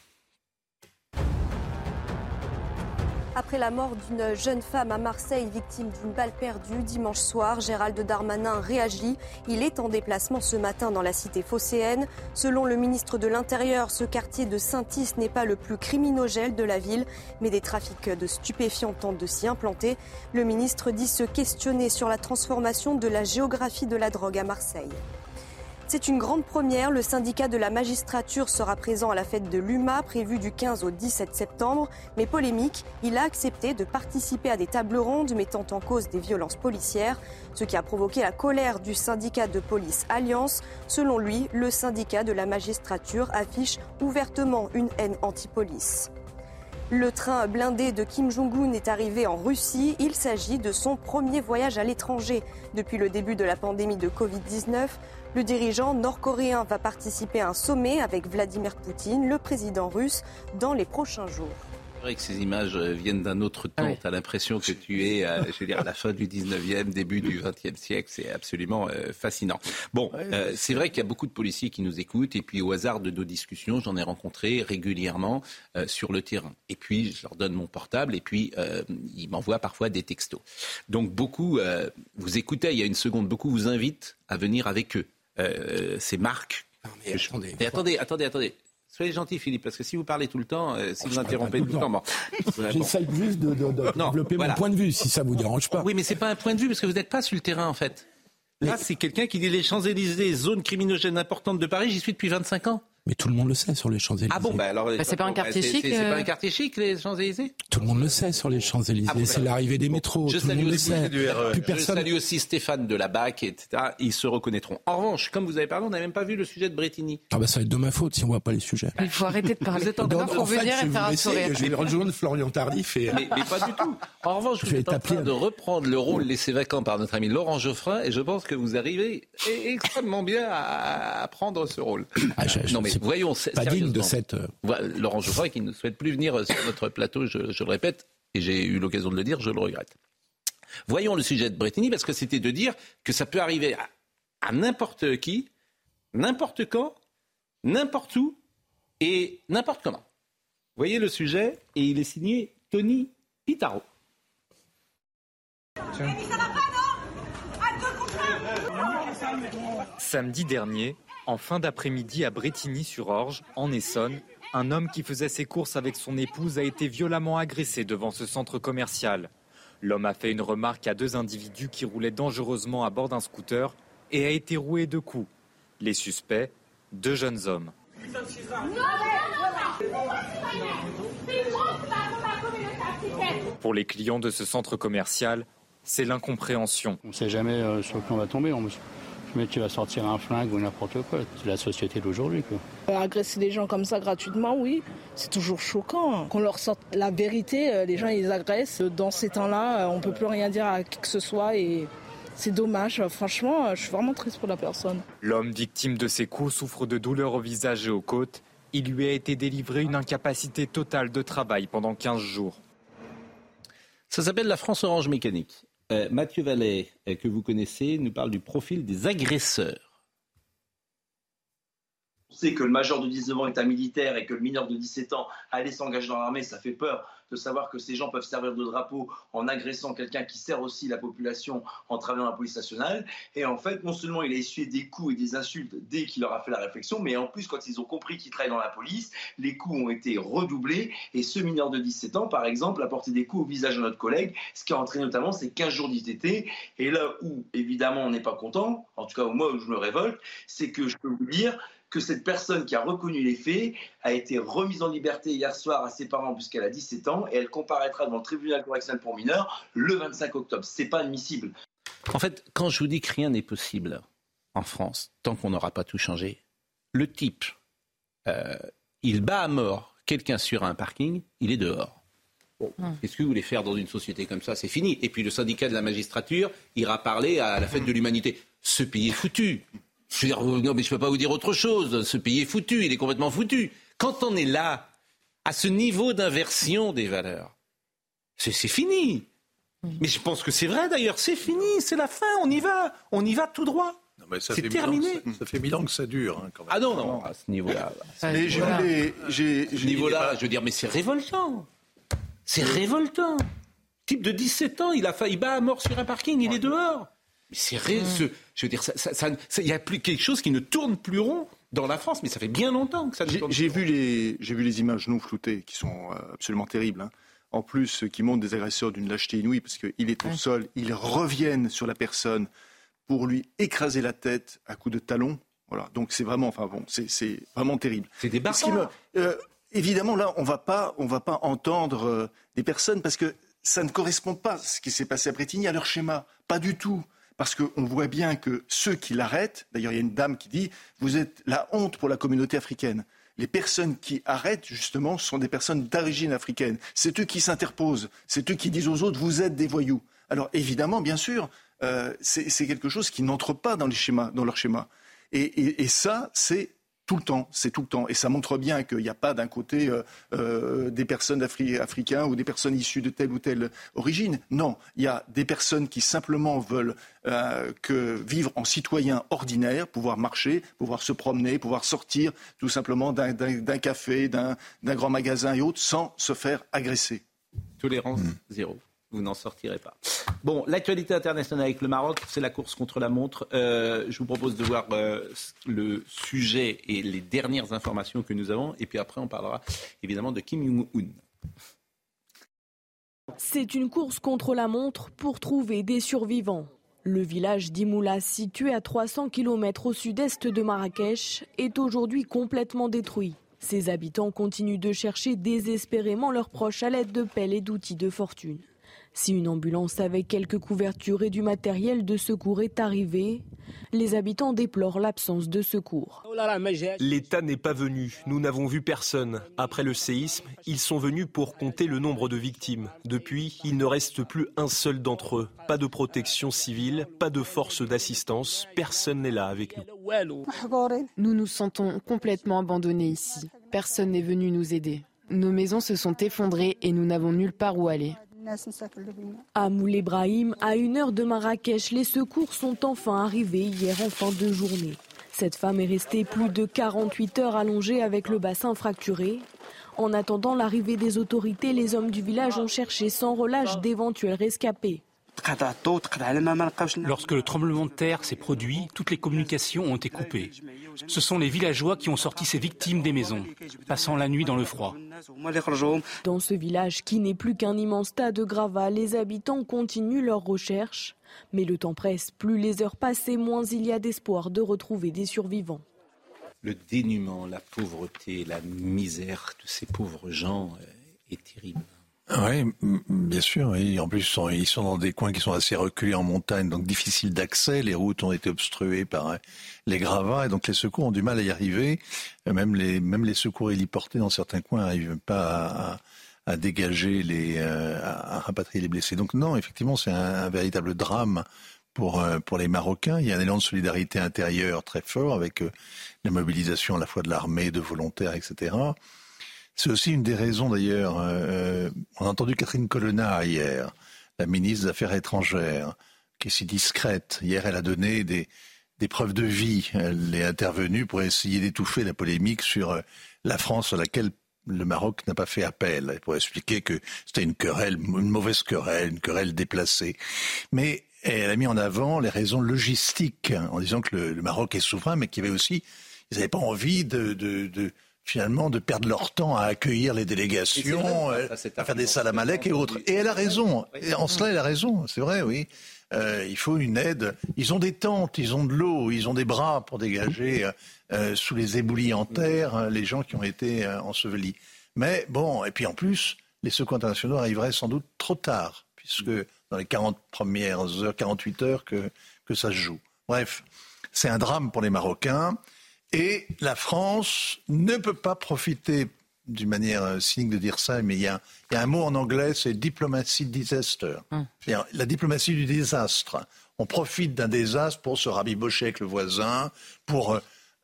Après la mort d'une jeune femme à Marseille victime d'une balle perdue dimanche soir, Gérald Darmanin réagit. Il est en déplacement ce matin dans la cité phocéenne. Selon le ministre de l'Intérieur, ce quartier de Saint-Is n'est pas le plus criminogèle de la ville, mais des trafics de stupéfiants tentent de s'y implanter. Le ministre dit se questionner sur la transformation de la géographie de la drogue à Marseille. C'est une grande première. Le syndicat de la magistrature sera présent à la fête de l'UMA prévue du 15 au 17 septembre. Mais polémique, il a accepté de participer à des tables rondes mettant en cause des violences policières, ce qui a provoqué la colère du syndicat de police Alliance. Selon lui, le syndicat de la magistrature affiche ouvertement une haine anti-police. Le train blindé de Kim Jong-un est arrivé en Russie. Il s'agit de son premier voyage à l'étranger depuis le début de la pandémie de Covid-19. Le dirigeant nord-coréen va participer à un sommet avec Vladimir Poutine, le président russe, dans les prochains jours. C'est vrai que ces images euh, viennent d'un autre temps. Tu as l'impression que tu es euh, je veux dire, à la fin du 19e, début du 20e siècle. C'est absolument euh, fascinant. Bon, c'est vrai qu'il y a beaucoup de policiers qui nous écoutent. Et puis, au hasard de nos discussions, j'en ai rencontré régulièrement sur le terrain. Et puis, je leur donne mon portable. Et puis, ils m'envoient parfois des textos. Donc, beaucoup, vous écoutez il y a une seconde, beaucoup vous invitent à venir avec eux. Euh, ces marques. mais attendez, attendez, attendez, attendez. Soyez gentil, Philippe, parce que si vous parlez tout le temps, euh, si oh, vous interrompez tout le temps, bon. J'essaye juste de, développer mon point de vue, si ça vous dérange pas. Oui, mais c'est pas un point de vue, parce que vous n'êtes pas sur le terrain, en fait. Là, c'est quelqu'un qui dit les Champs-Élysées, zone criminogène importante de Paris, j'y suis depuis 25 ans. Mais tout le monde le sait sur les Champs-Élysées. Ah bon, bah alors. Bah, c'est pas un quartier chic. C'est pas un quartier chic, les Champs-Élysées? Tout le monde le sait sur les Champs-Élysées. Ah c'est l'arrivée des métros. Je tout le monde le sait. Plus personne... Je salue aussi Stéphane de la BAC, etc. Ils se reconnaîtront. En revanche, comme vous avez parlé, on n'a même pas vu le sujet de Bretigny. Ah bah ça va être de ma faute si on voit pas les sujets. Il faut arrêter de parler. Vous êtes en train de venir et faire un sourire. Je vais rejoindre Florian Tardif et. Mais, pas du tout. En revanche, vous êtes en train de reprendre le rôle laissé vacant par notre ami Laurent Geoffrin et je pense que vous arrivez extrêmement bien à prendre ce rôle. Ah, non mais voyons, pas digne de cette. Euh, Laurent Geoffroy qui ne souhaite plus venir sur notre plateau, je, le répète, et j'ai eu l'occasion de le dire, je le regrette. Voyons le sujet de Bretigny, parce que c'était de dire que ça peut arriver à, n'importe qui, n'importe quand, n'importe où et n'importe comment. voyez le sujet et il est signé Tony Pitaro. Samedi dernier, en fin d'après-midi à Bretigny-sur-Orge, en Essonne, un homme qui faisait ses courses avec son épouse a été violemment agressé devant ce centre commercial. L'homme a fait une remarque à deux individus qui roulaient dangereusement à bord d'un scooter et a été roué de coups. Les suspects, deux jeunes hommes. Pour les clients de ce centre commercial, c'est l'incompréhension. On ne sait jamais euh, sur qui on va tomber. Mais tu vas sortir un flingue ou n'importe quoi. C'est la société d'aujourd'hui. Euh, agresser des gens comme ça gratuitement, oui, c'est toujours choquant. Qu'on leur sorte la vérité, euh, les gens ils agressent. Dans ces temps-là, on ne peut plus rien dire à qui que ce soit et c'est dommage. Franchement, je suis vraiment triste pour la personne. L'homme victime de ces coups souffre de douleurs au visage et aux côtes. Il lui a été délivré une incapacité totale de travail pendant 15 jours. Ça s'appelle la France Orange Mécanique. Euh, Mathieu Vallet, euh, que vous connaissez, nous parle du profil des agresseurs. On sait que le major de 19 ans est un militaire et que le mineur de 17 ans allait s'engager dans l'armée, ça fait peur de savoir que ces gens peuvent servir de drapeau en agressant quelqu'un qui sert aussi la population en travaillant dans la police nationale. Et en fait, non seulement il a essuyé des coups et des insultes dès qu'il leur a fait la réflexion, mais en plus, quand ils ont compris qu'il travaillait dans la police, les coups ont été redoublés. Et ce mineur de 17 ans, par exemple, a porté des coups au visage de notre collègue, ce qui a entraîné notamment ces 15 jours d'ITT. Et là où, évidemment, on n'est pas content, en tout cas moins où je me révolte, c'est que je peux vous dire que cette personne qui a reconnu les faits a été remise en liberté hier soir à ses parents puisqu'elle a 17 ans et elle comparaîtra devant le tribunal correctionnel pour mineurs le 25 octobre. C'est pas admissible. En fait, quand je vous dis que rien n'est possible en France, tant qu'on n'aura pas tout changé, le type, euh, il bat à mort quelqu'un sur un parking, il est dehors. Hum. Qu'est-ce que vous voulez faire dans une société comme ça? C'est fini. Et puis le syndicat de la magistrature ira parler à la fête de l'humanité. Ce pays est foutu. Je veux dire, non, mais je ne peux pas vous dire autre chose. Ce pays est foutu, il est complètement foutu. Quand on est là, à ce niveau d'inversion des valeurs, c'est fini. Mais je pense que c'est vrai d'ailleurs, c'est fini, c'est la fin, on y va, on y va tout droit. C'est terminé. Ça, fait mille ans que ça dure. Hein, ah non, non, à ce niveau-là. Mais j'ai ce niveau-là, je veux dire, mais c'est révoltant. C'est révoltant. Type de 17 ans, il a failli battre à mort sur un parking, il est dehors. Mais c'est mm. je veux dire, il y a plus quelque chose qui ne tourne plus rond dans la France, mais ça fait bien longtemps que ça. J'ai vu les, j'ai vu les images non floutées qui sont euh, absolument terribles. Hein. En plus, qui montrent des agresseurs d'une lâcheté inouïe parce qu'il est au sol, ils reviennent sur la personne pour lui écraser la tête à coups de talon. Voilà, donc c'est vraiment, enfin bon, c'est vraiment terrible. C'est des barbares. Euh, évidemment, là, on va pas, on va pas entendre euh, des personnes parce que ça ne correspond pas ce qui s'est passé à Bretigny à leur schéma, pas du tout parce qu'on voit bien que ceux qui l'arrêtent, d'ailleurs il y a une dame qui dit, vous êtes la honte pour la communauté africaine. Les personnes qui arrêtent, justement, sont des personnes d'origine africaine. C'est eux qui s'interposent, c'est eux qui disent aux autres, vous êtes des voyous. Alors évidemment, bien sûr, euh, c'est quelque chose qui n'entre pas dans, les schémas, dans leur schéma. et ça, c'est tout le temps, c'est tout le temps. Et ça montre bien qu'il n'y a pas d'un côté euh, euh, des personnes africaines ou des personnes issues de telle ou telle origine. Non, il y a des personnes qui simplement veulent euh, que vivre en citoyen ordinaire, pouvoir marcher, pouvoir se promener, pouvoir sortir tout simplement d'un café, d'un grand magasin et autres, sans se faire agresser. Tolérance mmh. zéro vous n'en sortirez pas. Bon, l'actualité internationale avec le Maroc, c'est la course contre la montre. Euh, je vous propose de voir euh, le sujet et les dernières informations que nous avons, et puis après on parlera évidemment de Kim Jong-un. C'est une course contre la montre pour trouver des survivants. Le village d'Imoula, situé à 300 km au sud-est de Marrakech, est aujourd'hui complètement détruit. Ses habitants continuent de chercher désespérément leurs proches à l'aide de pelles et d'outils de fortune. Si une ambulance avec quelques couvertures et du matériel de secours est arrivée, les habitants déplorent l'absence de secours. L'État n'est pas venu, nous n'avons vu personne. Après le séisme, ils sont venus pour compter le nombre de victimes. Depuis, il ne reste plus un seul d'entre eux. Pas de protection civile, pas de force d'assistance, personne n'est là avec nous. Nous nous sentons complètement abandonnés ici. Personne n'est venu nous aider. Nos maisons se sont effondrées et nous n'avons nulle part où aller. À Moul Ibrahim, à une heure de Marrakech, les secours sont enfin arrivés hier en fin de journée. Cette femme est restée plus de 48 heures allongée avec le bassin fracturé. En attendant l'arrivée des autorités, les hommes du village ont cherché sans relâche d'éventuels rescapés. Lorsque le tremblement de terre s'est produit, toutes les communications ont été coupées. Ce sont les villageois qui ont sorti ces victimes des maisons, passant la nuit dans le froid. Dans ce village qui n'est plus qu'un immense tas de gravats, les habitants continuent leurs recherches. Mais le temps presse, plus les heures passent et moins il y a d'espoir de retrouver des survivants. Le dénuement, la pauvreté, la misère de ces pauvres gens euh, est terrible. Oui, bien sûr. Et en plus, ils sont, dans des coins qui sont assez reculés en montagne, donc difficiles d'accès. Les routes ont été obstruées par euh, les gravats, et donc les secours ont du mal à y arriver. Euh, même les, même les secours héliportés dans certains coins n'arrivent pas à, dégager les, euh, à rapatrier les blessés. Donc non, effectivement, c'est un, véritable drame pour, pour les Marocains. Il y a un élan de solidarité intérieure très fort avec la mobilisation à la fois de l'armée, de volontaires, etc. C'est aussi une des raisons d'ailleurs. Euh, euh, on a entendu Catherine Colonna hier, la ministre des Affaires étrangères, qui est si discrète. Hier, elle a donné des, des preuves de vie. Elle est intervenue pour essayer d'étouffer la polémique sur euh, la France à laquelle le Maroc n'a pas fait appel. Pour expliquer que c'était une querelle, une mauvaise querelle, une querelle déplacée. Mais elle a mis en avant les raisons logistiques en disant que le, Maroc est souverain, mais qu'il y avait aussi, ils n'avaient pas envie de, de, de finalement de perdre leur temps à accueillir les délégations, euh, à faire des salamalek et autres. Et elle a raison. Et en cela, elle a raison. C'est vrai, oui. Euh, il faut une aide. Ils ont des tentes, ils ont de l'eau, ils ont des bras pour dégager euh, sous les éboulis en terre les gens qui ont été ensevelis. Mais bon, et puis en plus, les secours internationaux arriveraient sans doute trop tard, puisque dans les 40 premières heures, 48 heures que, que ça se joue. Bref, c'est un drame pour les Marocains. Et la France ne peut pas profiter, d'une manière euh, cynique de dire ça, mais il y a, un mot en anglais, c'est diplomacy disaster. Hum. La diplomatie du désastre. On profite d'un désastre pour se rabibocher avec le voisin, pour euh,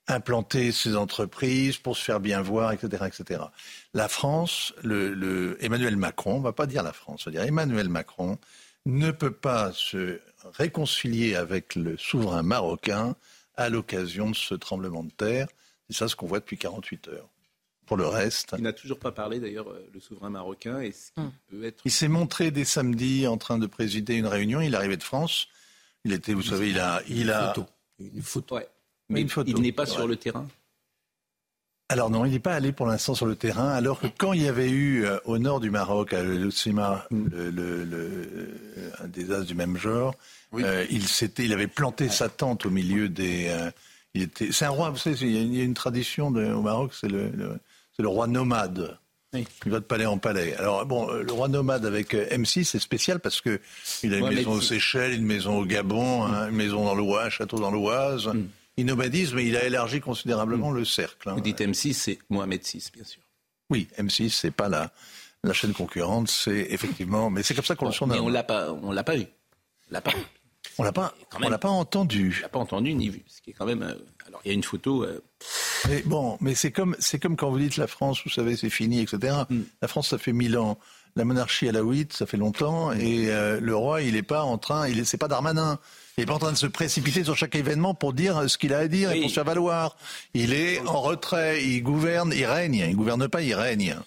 implanter ses entreprises, pour se faire bien voir, etc. etc. La France, le, Emmanuel Macron, on ne va pas dire la France, on va dire Emmanuel Macron, ne peut pas se réconcilier avec le souverain marocain à l'occasion de ce tremblement de terre. C'est ça ce qu'on voit depuis 48 heures. Pour le reste. Il n'a toujours pas parlé d'ailleurs, euh, le souverain marocain. Et ce hum. peut être... Il s'est montré dès samedi en train de présider une réunion. Il arrivait de France. Il était, vous savez, il a. Il une a... photo. Une photo. Mais il n'est pas sur le terrain alors non, il n'est pas allé pour l'instant sur le terrain, alors que quand il y avait eu euh, au nord du Maroc, à Lucima, le, le, un désastre du même genre, euh, il, il avait planté sa tente au milieu des... Euh, il était, c'est un roi, vous savez, il y a une, tradition au Maroc, c'est le, c'est le roi nomade. Il va de palais en palais. Alors bon, le roi nomade avec M6, c'est spécial parce que il a une maison aux Seychelles, une maison au Gabon, hein, une maison dans l'Oise, un château dans l'Oise. Mm il nomadise, mais il a élargi considérablement le cercle. Hein. Vous dites M6, c'est Mohamed VI, bien sûr. Oui, M6, c'est pas la, la chaîne concurrente, c'est effectivement, mais c'est comme ça qu'on le surnomme. Mais on l'a pas, on l'a pas eu. L'a pas. On l'a pas, on l'a pas entendu. On l'a pas entendu ni vu. Ce qui est quand même. Euh, alors il y a une photo. Euh, mais bon, mais c'est comme, c'est comme quand vous dites la France, vous savez, c'est fini, etc. Hmm. La France, ça fait mille ans. La monarchie à la 8, ça fait longtemps, et euh, le roi, il n'est pas en train, il c'est pas Darmanin. Il n'est pas en train de se précipiter sur chaque événement pour dire ce qu'il a à dire et pour se faire valoir. Il est en retrait, il gouverne, il règne. Il ne gouverne pas, il règne.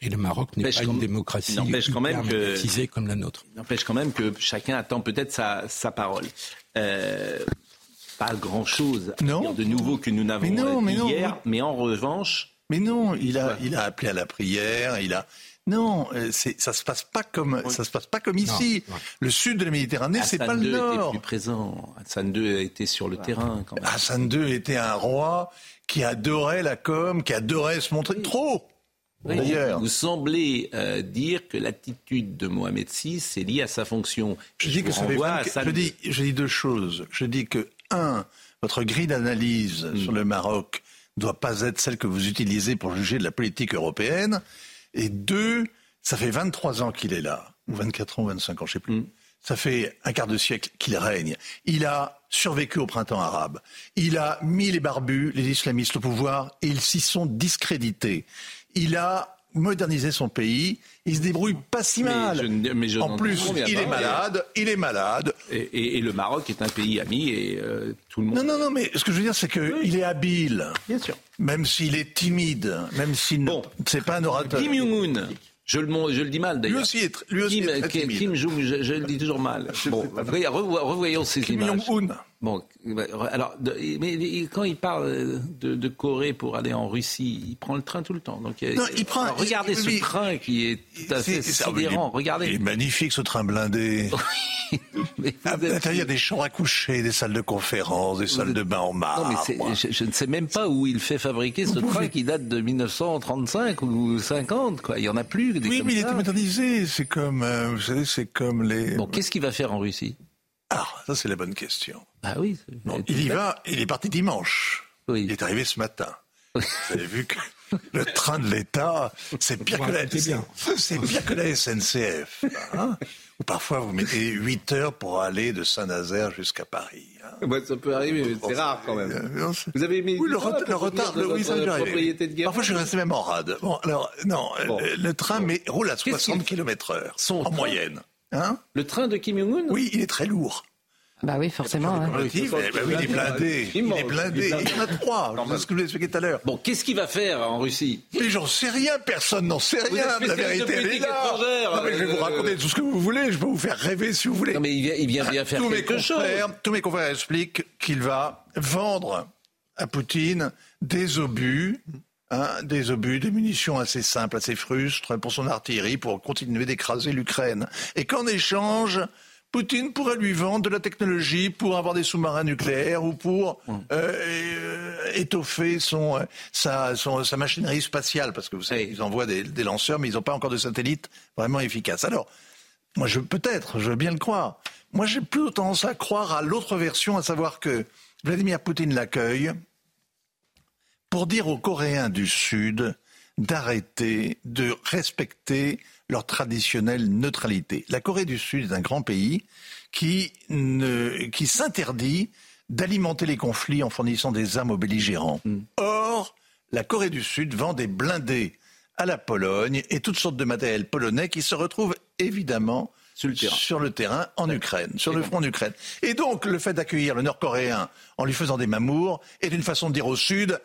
Et le Maroc n'est pas une démocratie n'empêche quand même que, comme la nôtre. N'empêche quand même que chacun attend peut-être sa, parole. Euh, pas grand-chose de nouveau que nous n'avons mais hier, mais en revanche... Mais non, il a, il a appelé à la prière, il a, non, euh, ça se passe pas comme ça se passe pas comme ici. Le sud de la Méditerranée, c'est pas le nord. Était plus présent. Hassan II été sur le terrain. Quand même. Hassan II était un roi qui adorait la com, qui adorait se montrer trop. D'ailleurs, vous semblez euh, dire que l'attitude de Mohamed VI est liée à sa fonction. Je, dis que ça je dis, je dis deux choses. Je dis que un, votre grille d'analyse hmm. sur le Maroc doit pas être celle que vous utilisez pour juger de la politique européenne. Et deux, ça fait 23 ans qu'il est là, ou 24 ans, 25 ans, je sais plus. Mm. Ça fait un quart de siècle qu'il règne. Il a survécu au printemps arabe. Il a mis les barbus, les islamistes au pouvoir, et ils s'y sont discrédités. Il a moderniser son pays. Il se débrouille pas si mal. en plus, il est malade. Il est malade. Et, le Maroc est un pays ami et euh, tout le monde. Non, non, non. Mais ce que je veux dire, c'est qu'il est habile. Bien sûr. Même s'il est timide, même s'il bon. c'est pas un orateur. Kim Jong-un. Je le, je le dis mal d'ailleurs. Lui aussi est, lui aussi Kim, est très. Kim Jong, je, je, le dis toujours mal. Bon, revoyons ces Kim images. Kim Jong-un. Bon, alors, mais quand il parle de, de, Corée pour aller en Russie, il prend le train tout le temps. Donc, non, il prend. Alors, regardez ce train qui est tout à fait sidérant. regardez. Il est magnifique ce train blindé. à l'intérieur, il y a des chambres à coucher, des salles de conférence, des salles de bain en marbre. Non, mais je, je, ne sais même pas où il fait fabriquer ce train qui date de 1935 ou 50. Quoi. Il y en a plus. Des oui, mais il est modernisé. C'est comme, euh, vous savez, c'est comme les. Bon, qu'est-ce qu'il va faire en Russie? Ah, ça c'est la bonne question. Ah oui. Non, il y va, il est parti dimanche. Oui. Il est arrivé ce matin. Vous avez vu que le train de l'État, c'est pire, que la, c'est pire que la SNCF. Hein Ou parfois vous mettez 8 heures pour aller de Saint-Nazaire jusqu'à Paris. Hein ouais, ça peut arriver, mais c'est rare quand même. Euh, vous avez mis oui, le, retard, le retard, le, oui, ça de Parfois je suis resté même en rade. Bon, alors non, bon. le, train mais, roule à 60 km/h en moyenne. Hein le train de Kim Jong-un Oui, il est très lourd. Bah oui, forcément. Hein. bah oui, il est blindé. Il est blindé. Il y en a trois. C'est ce que je vous ai expliqué tout à l'heure. Bon, qu'est-ce qu'il va faire en Russie? Mais j'en sais rien. Personne n'en sait rien. La vérité, elle est là. Non, mais je vais vous euh, raconter tout ce que vous voulez. Je peux vous faire rêver si vous voulez. Non, mais il vient, il vient bien faire tous quelque mes confrères, chose. Tous mes confrères expliquent qu'il va vendre à Poutine des obus Hein, des obus, des munitions assez simples, assez frustres pour son artillerie, pour continuer d'écraser l'Ukraine. Et qu'en échange, Poutine pourrait lui vendre de la technologie pour avoir des sous-marins nucléaires ou pour euh, euh, étoffer son, euh, sa, son, sa machinerie spatiale, parce que vous savez, ils envoient des, des lanceurs, mais ils n'ont pas encore de satellites vraiment efficaces. Alors, moi, je peut-être, je veux bien le croire. Moi, j'ai plutôt tendance à croire à l'autre version, à savoir que Vladimir Poutine l'accueille, pour dire aux Coréens du Sud d'arrêter de respecter leur traditionnelle neutralité. La Corée du Sud est un grand pays qui, ne, qui s'interdit d'alimenter les conflits en fournissant des armes aux belligérants. Mm. Or, la Corée du Sud vend des blindés à la Pologne et toutes sortes de matériel polonais qui se retrouvent évidemment sur le terrain, sur le terrain en Ukraine, sur le front d'Ukraine. Et donc, le fait d'accueillir le Nord-Coréen en lui faisant des mamours est une façon de dire au Sud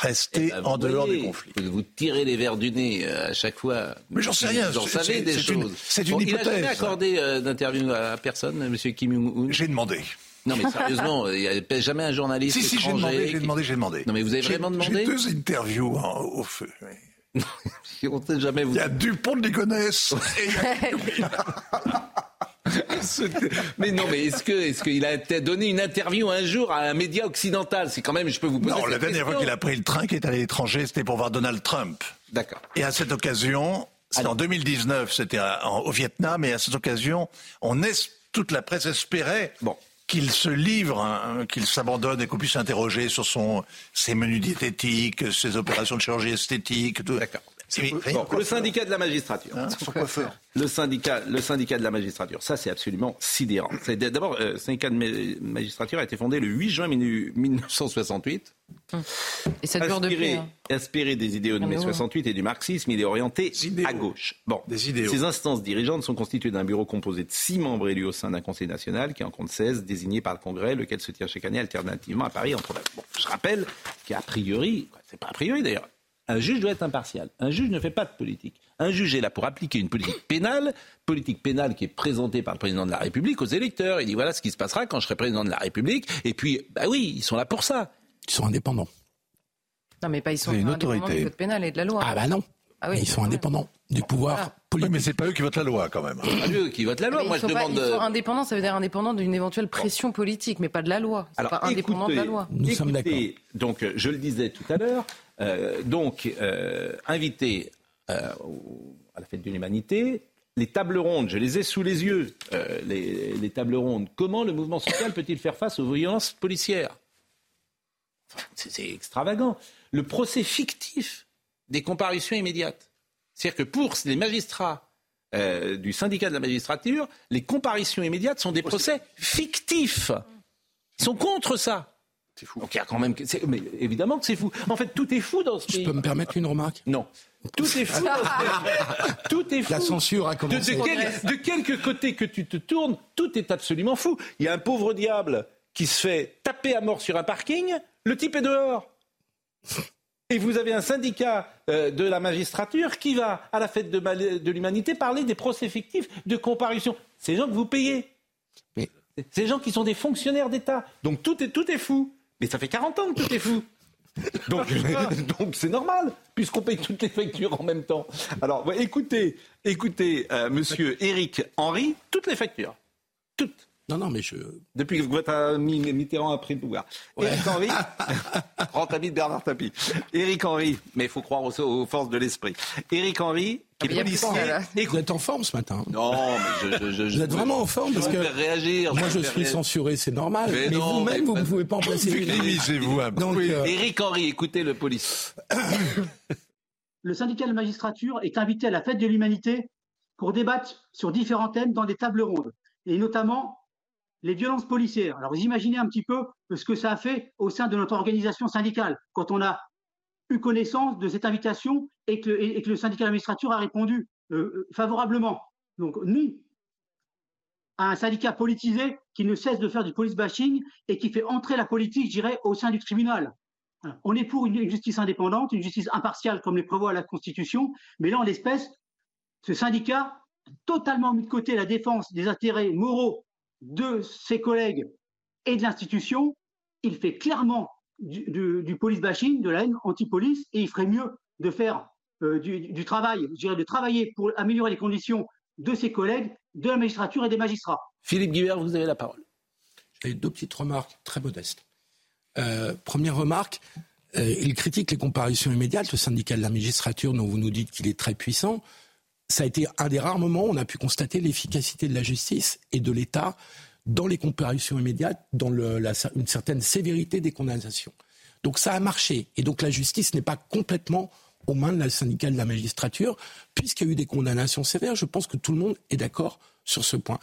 rester Eh ben, en dehors voyez, du conflit. Vous tirez les verres du nez euh, à chaque fois. Mais j'en sais rien. Vous en c'est- savez c'est- des choses. C'est une, Bon, Il n'a jamais hypothèse. accordé euh, d'interview à personne, M. Kim Jong-un? J'ai demandé. Non, mais sérieusement, il n'y a jamais un journaliste Si, si, j'ai étranger demandé, j'ai qui- demandé, j'ai demandé. Non, mais vous avez J'ai- vraiment demandé? J'ai deux interviews en- au feu. oui. On ne sait jamais vous. Il y a Dupont de Ligonnès. et il y a- mais non, mais est-ce que est-ce qu'il a donné une interview un jour à un média occidental? C'est quand même, je peux vous poser Non, la dernière fois qu'il a pris le train qui est allé à l'étranger, c'était pour voir Donald Trump. D'accord. Et à cette occasion, c'était en 2019, c'était au Vietnam, et à cette occasion, on est, toute la presse espérait Bon. qu'il se livre, hein, qu'il s'abandonne et qu'on puisse s'interroger sur son, ses menus diététiques, ses opérations de chirurgie esthétique. tout. Oui, Bon, le syndicat de la magistrature. Hein. Le syndicat, le syndicat de la magistrature, ça c'est absolument sidérant. C'est- D'abord, euh, le syndicat de ma- magistrature a été fondé le 8 juin 1968. Et ça dure depuis. Inspiré, hein. inspiré des idéaux de Ah, mai ouais. 68 et du marxisme, il est orienté idéaux. à gauche. Bon, Des idéaux. Ces instances dirigeantes sont constituées d'un bureau composé de six membres élus au sein d'un conseil national qui en compte 16, désignés par le Congrès, lequel se tient chaque année alternativement à Paris entre bon, Je rappelle qu'a priori, c'est pas a priori d'ailleurs, un juge doit être impartial. Un juge ne fait pas de politique. Un juge est là pour appliquer une politique pénale, politique pénale qui est présentée par le président de la République aux électeurs. Il dit voilà ce qui se passera quand je serai président de la République. Et puis, bah oui, ils sont là pour ça. Ils sont indépendants. Non, mais pas ils sont une indépendants autorité. du code pénal et de la loi. Ah bah non. Ah oui. Ils sont indépendants du pouvoir Voilà. Oui, politique. mais c'est pas eux qui votent la loi, quand même. C'est pas eux qui votent la loi. Mais Moi, ils je sont pas- demande. ils sont indépendants, ça veut dire indépendants d'une éventuelle pression politique, mais pas de la loi. Ils sont Alors, pas indépendants de la écoutez, loi. Nous sommes écoutez, Donc, euh, je le disais tout à l'heure, euh, donc, euh, invité euh, à la fête de l'humanité, les tables rondes, je les ai sous les yeux, les, les tables rondes. Comment le mouvement social peut-il faire face aux violences policières Enfin, c'est, extravagant. Le procès fictif des comparutions immédiates. C'est-à-dire que pour les magistrats euh, du syndicat de la magistrature, les comparutions immédiates sont des procès fictifs. Ils sont contre ça. C'est fou. Donc il y a quand même. Mais évidemment que c'est fou. En fait, tout est fou dans ce pays. Je peux me permettre une remarque? Non. Tout est fou. tout est fou. La censure a commencé. De, de, quelque côté que tu te tournes, tout est absolument fou. Il y a un pauvre diable qui se fait taper à mort sur un parking. Le type est dehors. Et vous avez un syndicat euh, de la magistrature qui va, à la fête de, de l'humanité, parler des procès fictifs de comparution. C'est gens que vous payez. Mais... C'est gens qui sont des fonctionnaires d'État. Donc tout est, tout est fou. Mais ça fait 40 ans que tout est fou. Donc, c'est normal, puisqu'on paye toutes les factures en même temps. Alors, écoutez, écoutez, euh, monsieur Éric Henry, toutes les factures. Toutes. Non, non, mais je. Depuis que votre Mitterrand a pris le pouvoir. Éric Henry, grand ami de Bernard Tapie. Éric Henry, mais il faut croire aux, forces de l'esprit. Éric Henry, qui est policier. Et vous êtes en forme ce matin. Non, mais je, je, vous êtes vraiment en forme parce que réagir, moi je suis censuré, c'est normal. Mais, vous-même, vous ne pouvez pas en placer une. vous. Éric Henry, écoutez le police. le syndicat de la magistrature est invité à la fête de l'humanité pour débattre sur différents thèmes dans des tables rondes, et notamment les violences policières. Alors, vous imaginez un petit peu ce que ça a fait au sein de notre organisation syndicale quand on a eu connaissance de cette invitation et que, le syndicat d'administrature a répondu euh, euh, favorablement. Donc, nous, à un syndicat politisé qui ne cesse de faire du police bashing et qui fait entrer la politique, je dirais, au sein du tribunal. On est pour une justice indépendante, une justice impartiale comme le prévoit la Constitution, mais là, en l'espèce, ce syndicat totalement mis de côté la défense des intérêts moraux de ses collègues et de l'institution, il fait clairement du, police bashing, de la haine anti-police, et il ferait mieux de faire euh, du, travail, je dirais de travailler pour améliorer les conditions de ses collègues, de la magistrature et des magistrats. Philippe Guibert, vous avez la parole. J'ai deux petites remarques très modestes. Euh, première remarque, euh, il critique les comparutions immédiates, le syndicat de la magistrature dont vous nous dites qu'il est très puissant ça a été un des rares moments où on a pu constater l'efficacité de la justice et de l'État dans les comparutions immédiates, dans une certaine sévérité des condamnations. Donc ça a marché. Et donc la justice n'est pas complètement aux mains de la syndicale de la magistrature, puisqu'il y a eu des condamnations sévères. Je pense que tout le monde est d'accord sur ce point.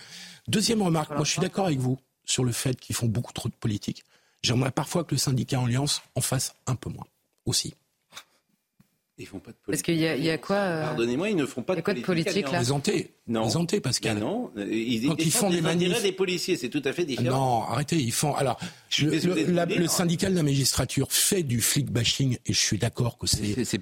Deuxième remarque, moi je suis d'accord avec vous sur le fait qu'ils font beaucoup trop de politique. J'aimerais parfois que le syndicat Alliance en fasse un peu moins aussi. Ils font pas de politique. Parce qu'il y, a quoi euh, Pardonnez-moi, ils ne font pas de, politique. Quoi de politique là Présenter. Non. Présenter, Pascal. non. Ils, Quand ils, font des manifs... des policiers, c'est tout à fait différent. Non, arrêtez. Ils font. Alors, le, syndicat de la magistrature fait du flic bashing, et je suis d'accord que c'est. C'est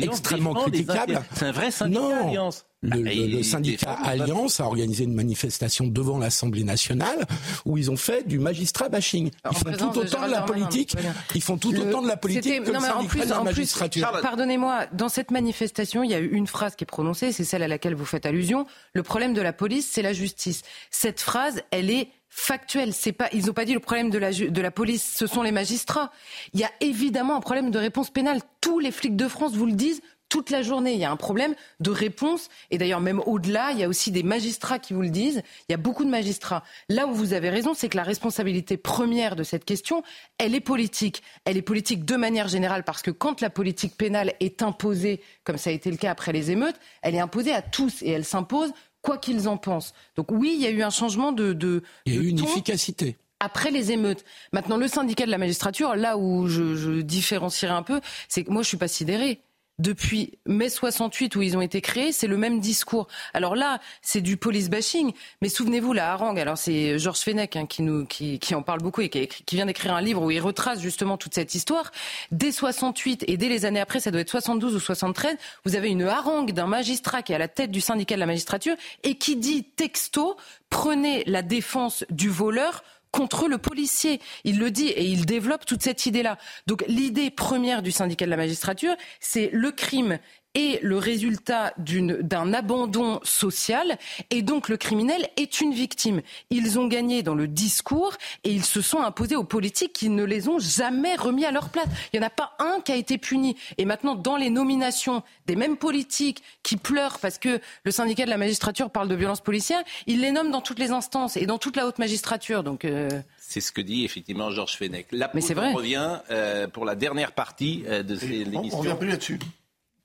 extrêmement critiquable. C'est un vrai syndicat, Alliance. Le, ah, syndicat Alliance a organisé une manifestation devant l'Assemblée nationale où ils ont fait du magistrat bashing. Ils font tout autant de la politique. Ils font tout autant de la politique que le syndicat de la magistrature. Pardonnez-moi, dans cette manifestation, il y a eu une phrase qui est prononcée, c'est celle à laquelle vous faites allusion. Le problème de la police, c'est la justice. Cette phrase, elle est factuelle. C'est pas, ils n'ont pas dit le problème de la, de la police, ce sont les magistrats. Il y a évidemment un problème de réponse pénale. Tous les flics de France vous le disent toute la journée. Il y a un problème de réponse. Et d'ailleurs, même au-delà, il y a aussi des magistrats qui vous le disent. Il y a beaucoup de magistrats. Là où vous avez raison, c'est que la responsabilité première de cette question, elle est politique. Elle est politique de manière générale parce que quand la politique pénale est imposée, comme ça a été le cas après les émeutes, elle est imposée à tous et elle s'impose quoi qu'ils en pensent. Donc oui, il y a eu un changement de... de il y a eu une efficacité après les émeutes. Maintenant, le syndicat de la magistrature, là où je, je différencierai un peu, c'est que moi, je suis pas sidéré depuis mai 68 où ils ont été créés, c'est le même discours. Alors là, c'est du police bashing, mais souvenez-vous la harangue. Alors c'est Georges Fenech hein, qui nous qui, qui, en parle beaucoup et qui, qui vient d'écrire un livre où il retrace justement toute cette histoire. Dès 68 et dès les années après, ça doit être 72 ou 73, vous avez une harangue d'un magistrat qui est à la tête du syndicat de la magistrature et qui dit texto prenez la défense du voleur contre le policier. Il le dit et il développe toute cette idée-là. Donc l'idée première du syndicat de la magistrature, c'est le crime est le résultat d'un abandon social et donc le criminel est une victime. Ils ont gagné dans le discours et ils se sont imposés aux politiques qui ne les ont jamais remis à leur place. Il n'y en a pas un qui a été puni. Et maintenant, dans les nominations des mêmes politiques qui pleurent parce que le syndicat de la magistrature parle de violence policière, ils les nomment dans toutes les instances et dans toute la haute magistrature. Donc euh, C'est ce que dit effectivement Georges Fenech. La Mais c'est vrai. revient euh, pour la dernière partie euh, de ces émissions. On revient plus là-dessus.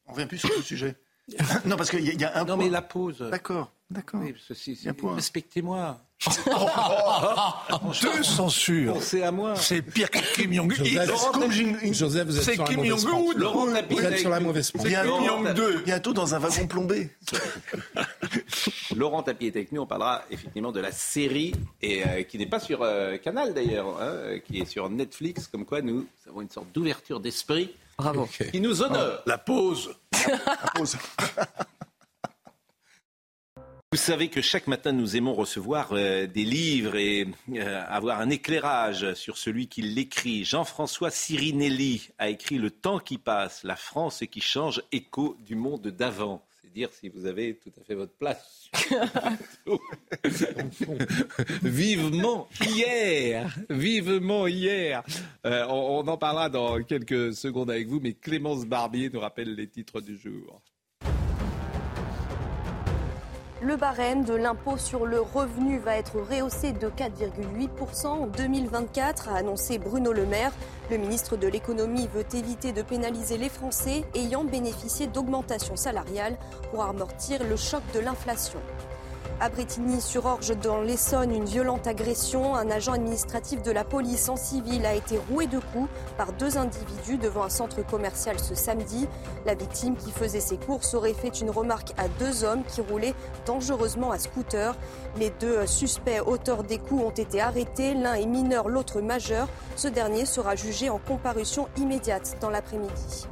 On revient plus sur ce sujet. non, parce qu'il y, a un Non, mais la pause. D'accord. D'accord. Respectez-moi. Deux censures. C'est à moi. C'est pire que Kim Jong-un. Joseph, vous êtes C'est sur la Kim mauvaise Jong-un. pente. Laurent Vous êtes sur la mauvaise pente. Bientôt, bientôt dans un wagon plombé. Laurent Tapie est avec nous. On parlera effectivement de la série et euh, qui n'est pas sur euh, Canal d'ailleurs, hein, qui est sur Netflix. Comme quoi, nous avons une sorte d'ouverture d'esprit Bravo. qui nous honore. La pause. La pause. Vous savez que chaque matin, nous aimons recevoir euh, des livres et euh, avoir un éclairage sur celui qui l'écrit. Jean-François Sirinelli a écrit Le temps qui passe, la France qui change, écho du monde d'avant. Dire si vous avez tout à fait votre place. vivement hier, vivement hier. Euh, on, on en parlera dans quelques secondes avec vous, mais Clémence Barbier nous rappelle les titres du jour. Le barème de l'impôt sur le revenu va être rehaussé de 4,8% en 2024, a annoncé Bruno Le Maire. Le ministre de l'économie veut éviter de pénaliser les Français ayant bénéficié d'augmentations salariales pour amortir le choc de l'inflation. À Bretigny-sur-Orge, dans l'Essonne, une violente agression. Un agent administratif de la police en civil a été roué de coups par deux individus devant un centre commercial ce samedi. La victime qui faisait ses courses aurait fait une remarque à deux hommes qui roulaient dangereusement à scooter. Les deux suspects auteurs des coups ont été arrêtés. L'un est mineur, l'autre majeur. Ce dernier sera jugé en comparution immédiate dans l'après-midi.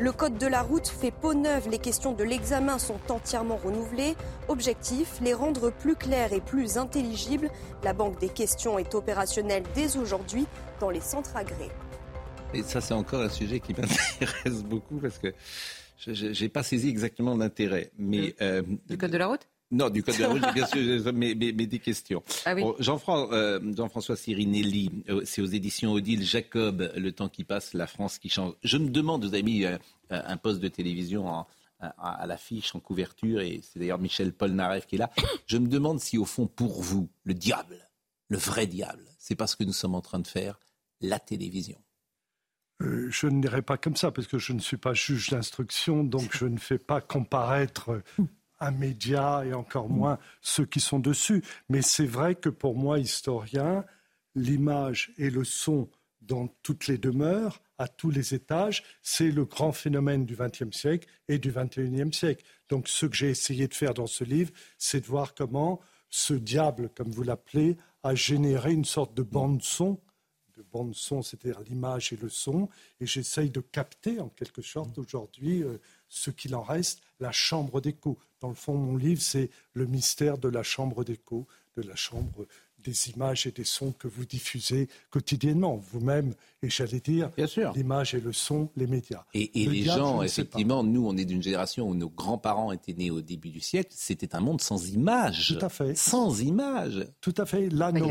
Le code de la route fait peau neuve, les questions de l'examen sont entièrement renouvelées. Objectif, les rendre plus claires et plus intelligibles. La banque des questions est opérationnelle dès aujourd'hui dans les centres agréés. Et ça, c'est encore un sujet qui m'intéresse beaucoup parce que je n'ai pas saisi exactement l'intérêt. Mais, euh, Du code de la route? Non, du code de la route, bien sûr, mais, mais, mais, des questions. Ah oui. Bon, Jean-François, euh, Jean-François Sirinelli, euh, c'est aux éditions Odile Jacob, Le temps qui passe, la France qui change. Je me demande, vous avez mis euh, un poste de télévision en, à, à l'affiche, en couverture, et c'est d'ailleurs Michel Polnareff qui est là. Je me demande si, au fond, pour vous, le diable, le vrai diable, c'est parce que nous sommes en train de faire la télévision. Euh, je ne dirais pas comme ça, parce que je ne suis pas juge d'instruction, donc je ne fais pas comparaître un média et encore moins ceux qui sont dessus. Mais c'est vrai que pour moi, historien, l'image et le son dans toutes les demeures, à tous les étages, c'est le grand phénomène du XXe siècle et du XXIe siècle. Donc ce que j'ai essayé de faire dans ce livre, c'est de voir comment ce diable, comme vous l'appelez, a généré une sorte de bande-son de bande son, c'est-à-dire l'image et le son, et j'essaye de capter en quelque sorte aujourd'hui euh, ce qu'il en reste, la chambre d'écho. Dans le fond, mon livre, c'est le mystère de la chambre d'écho, de la chambre des images et des sons que vous diffusez quotidiennement, vous-même, et j'allais dire, l'image et le son, les médias. Et, et Le les diable, gens, effectivement, nous, on est d'une génération où nos grands-parents étaient nés au début du siècle, c'était un monde sans images. Tout à fait. Sans images. Tout à fait. Là, nos,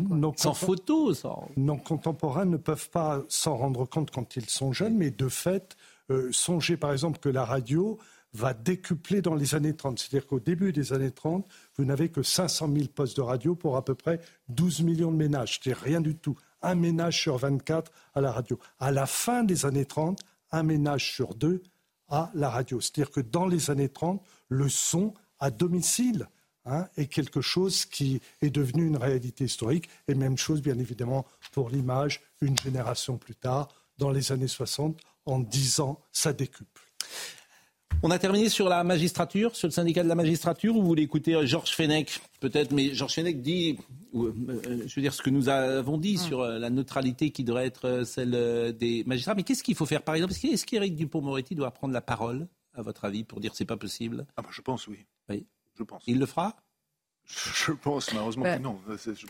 nos Sans photos, sans... Nos contemporains ne peuvent pas s'en rendre compte quand ils sont jeunes, mais de fait, euh, songez par exemple que la radio va décupler dans les années 30. C'est-à-dire qu'au début des années 30, vous n'avez que 500 000 postes de radio pour à peu près 12 millions de ménages. C'est rien du tout. Un ménage sur 24 à la radio. À la fin des années 30, un ménage sur deux à la radio. C'est-à-dire que dans les années 30, le son à domicile hein, est quelque chose qui est devenu une réalité historique. Et même chose, bien évidemment, pour l'image, une génération plus tard, dans les années 60, en 10 ans, ça décuple. On a terminé sur la magistrature, sur le syndicat de la magistrature, ou vous voulez écouter euh, Georges Fenech Peut-être, mais Georges Fenech dit, euh, euh, je veux dire, ce que nous avons dit sur euh, la neutralité qui devrait être celle des magistrats. Mais qu'est-ce qu'il faut faire, par exemple? Est-ce qu'Éric Dupond-Moretti doit prendre la parole, à votre avis, pour dire c'est pas possible? Ah bah, je pense, oui. Oui. Je pense. Il le fera? Je pense malheureusement Bah. que non. Je-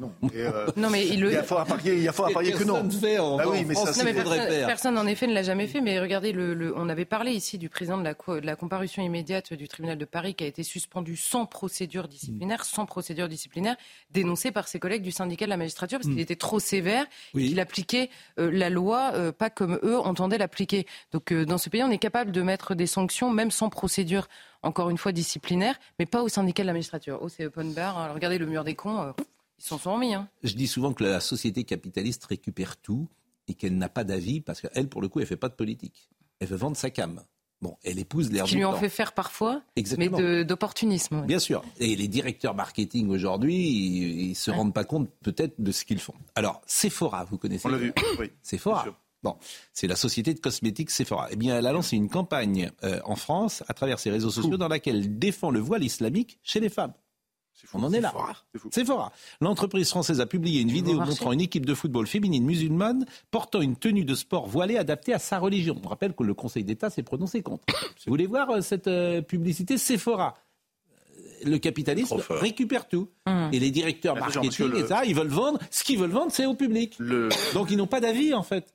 non. Et, euh, Non, mais il le- y a fort à parier, il y a fort à parier que non. Personne fait en- Bah en oui, mais ça, Non, mais personne, personne, en effet ne l'a jamais fait. Mais regardez, le, le- on avait parlé ici du président de la, de la comparution immédiate du tribunal de Paris qui a été suspendu sans procédure disciplinaire, sans procédure disciplinaire, dénoncé par ses collègues du syndicat de la magistrature parce qu'il était trop sévère et qu'il appliquait euh, la loi euh, pas comme eux entendaient l'appliquer. Donc euh, dans ce pays, on est capable de mettre des sanctions même sans procédure, encore une fois disciplinaire, mais pas au syndicat de la magistrature. Oh, c'est open bar. hein. regardez le mur des cons, euh, ils s'en sont remis. Hein. Je dis souvent que la société capitaliste récupère tout et qu'elle n'a pas d'avis parce qu'elle, pour le coup, elle fait pas de politique. Elle veut vendre sa cam. Bon, elle épouse l'air Qui lui en fait faire parfois, Exactement. mais d'opportunisme. Bien sûr. Et les directeurs marketing aujourd'hui, ils, ne se rendent pas compte peut-être de ce qu'ils font. Alors, Sephora, vous connaissez On l'a vu, oui. Sephora. Bon, c'est la société de cosmétiques Sephora. Eh bien, elle a lancé une campagne euh, en France à travers ses réseaux sociaux dans laquelle elle défend le voile islamique chez les femmes. On en est là. Sephora. L'entreprise française a publié une vidéo montrant une équipe de football féminine musulmane portant une tenue de sport voilée adaptée à sa religion. On rappelle que le Conseil d'État s'est prononcé contre. Vous voulez voir euh, cette euh, publicité? Sephora le capitalisme récupère tout. Mmh. Et les directeurs marketing et ça, ils veulent vendre. Ce qu'ils veulent vendre, c'est au public. Donc ils n'ont pas d'avis, en fait.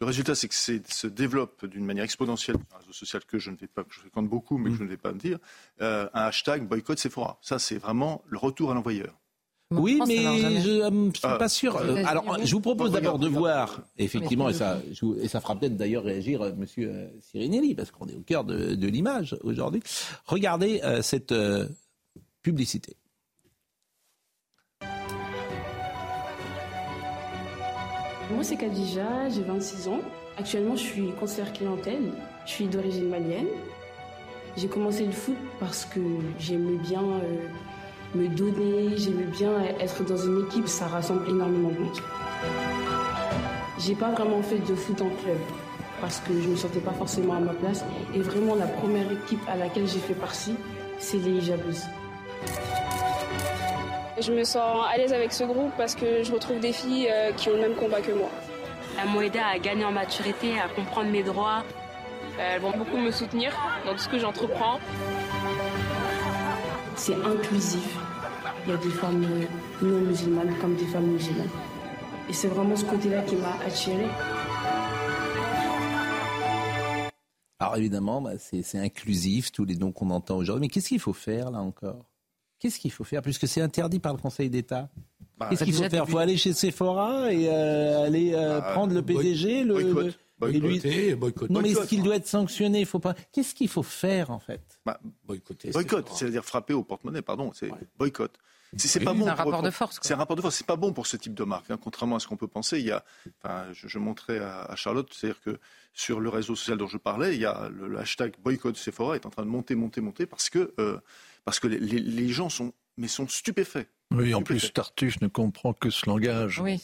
Le résultat, c'est que ça se développe d'une manière exponentielle sur un réseau social que je ne vais pas, que je fréquente beaucoup, mais que je ne vais pas me dire, euh, un hashtag boycott Sephora. Ça, c'est vraiment le retour à l'envoyeur. Oui, mais je ne suis pas sûr. Euh, alors, je vous propose d'abord de voir, effectivement, et ça, et ça fera peut-être d'ailleurs réagir euh, M. Sirinelli, parce qu'on est au cœur de, de l'image aujourd'hui. Regardez cette publicité. Moi, c'est Kadija, j'ai 26 ans. Actuellement, je suis conseillère clientèle. Je suis d'origine malienne. J'ai commencé le foot parce que j'aimais bien euh, me donner, j'aimais bien être dans une équipe, ça rassemble énormément de monde. J'ai pas vraiment fait de foot en club parce que je me sentais pas forcément à ma place. Et vraiment, la première équipe à laquelle j'ai fait partie, c'est les Hijabeuses. Je me sens à l'aise avec ce groupe parce que je retrouve des filles euh, qui ont le même combat que moi. Elles m'ont aidé à gagner en maturité, à comprendre mes droits. Elles vont beaucoup me soutenir dans tout ce que j'entreprends. C'est inclusif. Il y a des femmes euh, non musulmanes comme des femmes musulmanes. Et c'est vraiment ce côté-là qui m'a attirée. Alors évidemment, bah, c'est inclusif, tous les dons qu'on entend aujourd'hui. Mais qu'est-ce qu'il faut faire là encore? Qu'est-ce qu'il faut faire puisque c'est interdit par le Conseil d'État bah, Qu'est-ce qu'il faut faire Il faut aller chez Sephora et euh, aller euh, bah, prendre le PDG, le, boycott. Boycotter, boycotter. Non, mais est-ce qu'il doit être sanctionné? Il faut pas. Qu'est-ce qu'il faut faire en fait? Bah, Boycotter. Boycott, c'est-à-dire frapper au porte-monnaie. Pardon, c'est boycott. C'est pas bon. un rapport de force. C'est un rapport de force. C'est pas bon pour ce type de marque. Hein. Contrairement à ce qu'on peut penser, il y a. Enfin, je, je montrais à, Charlotte, c'est-à-dire que sur le réseau social dont je parlais, il y a le, hashtag boycott Sephora est en train de monter, monter, monter parce que euh, parce que les, gens sont, mais sont stupéfaits. Oui, en plus, Tartuffe ne comprend que ce langage. Oui,